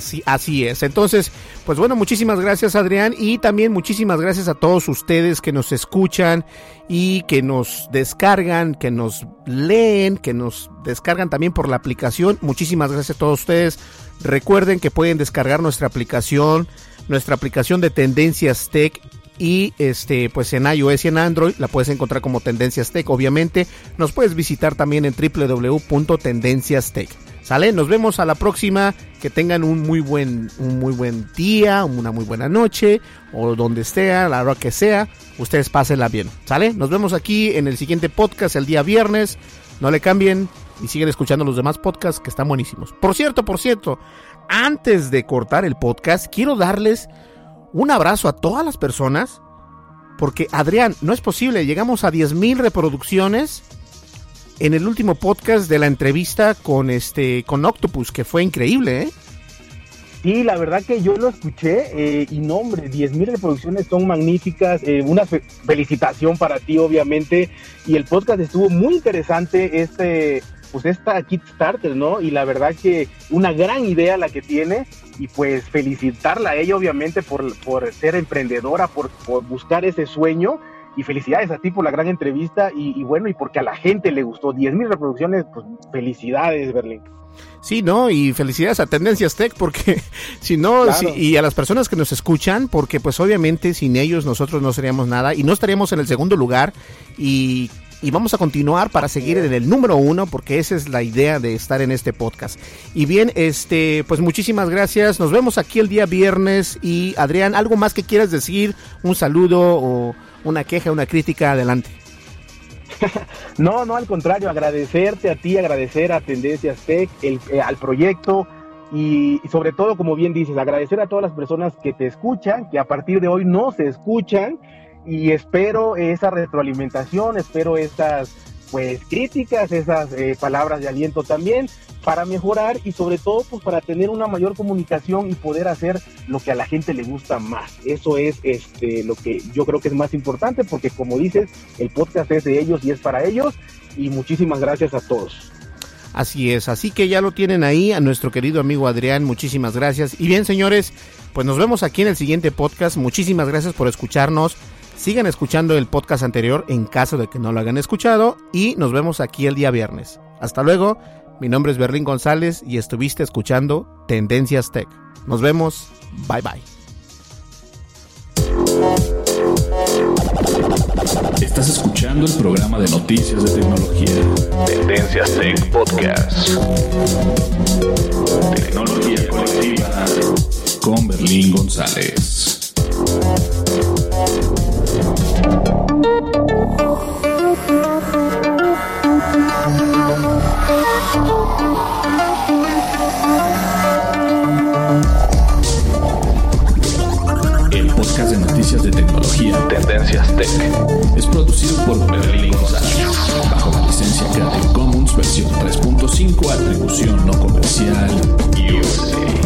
Sí, así es. Entonces, pues bueno, muchísimas gracias Adrián y también muchísimas gracias a todos ustedes que nos escuchan y que nos descargan, que nos leen, que nos descargan también por la aplicación. Muchísimas gracias a todos ustedes. Recuerden que pueden descargar nuestra aplicación, nuestra aplicación de Tendencias Tech y este pues en iOS y en Android la puedes encontrar como Tendencias Tech obviamente nos puedes visitar también en www.tendenciastech ¿Sale? Nos vemos a la próxima. Que tengan un muy buen, un muy buen día, una muy buena noche, o donde esté, a la hora que sea. Ustedes pásenla bien. ¿Sale? Nos vemos aquí en el siguiente podcast el día viernes. No le cambien y siguen escuchando los demás podcasts que están buenísimos. Por cierto, por cierto, antes de cortar el podcast, quiero darles un abrazo a todas las personas. Porque Adrián, no es posible, llegamos a 10.000 reproducciones en el último podcast de la entrevista con este con Octopus, que fue increíble, ¿eh? Sí, la verdad que yo lo escuché eh, y no, hombre, 10.000 reproducciones son magníficas. Eh, una felicitación para ti, obviamente. Y el podcast estuvo muy interesante, este, pues esta Kickstarter, ¿no? Y la verdad que una gran idea la que tiene. Y pues felicitarla a ella, obviamente, por, por ser emprendedora, por, por buscar ese sueño y felicidades a ti por la gran entrevista y, bueno, y porque a la gente le gustó 10.000 reproducciones, pues felicidades, Berlín. Sí, no, y felicidades a Tendencias Tech porque si no, y a las personas que nos escuchan, porque pues obviamente sin ellos nosotros no seríamos nada y no estaríamos en el segundo lugar y, y vamos a continuar para seguir en el número uno porque esa es la idea de estar en este podcast. Y bien, este, pues muchísimas gracias, nos vemos aquí el día viernes y Adrián, ¿algo más que quieras decir? Un saludo o una queja, una crítica, adelante. no, no, al contrario, agradecerte a ti, agradecer a Tendencias Tech, el, eh, al proyecto y, sobre todo, como bien dices, agradecer a todas las personas que te escuchan, que a partir de hoy no se escuchan y espero esa retroalimentación, espero esas pues críticas, esas eh, palabras de aliento también para mejorar y sobre todo pues para tener una mayor comunicación y poder hacer lo que a la gente le gusta más. Eso es este lo que yo creo que es más importante porque como dices, el podcast es de ellos y es para ellos y muchísimas gracias a todos. Así es, así que ya lo tienen ahí a nuestro querido amigo Adrián, muchísimas gracias. Y bien, señores, pues nos vemos aquí en el siguiente podcast. Muchísimas gracias por escucharnos. Sigan escuchando el podcast anterior en caso de que no lo hayan escuchado y nos vemos aquí el día viernes. Hasta luego. Mi nombre es Berlín González y estuviste escuchando Tendencias Tech. Nos vemos. Bye bye. Estás escuchando el programa de noticias de tecnología. Tendencias Tech Podcast. Tecnología colectiva con Berlín González. Podcast de noticias de tecnología Tendencias Tech es producido por Berlín González bajo la licencia Creative Commons versión 3.5 atribución no comercial USA.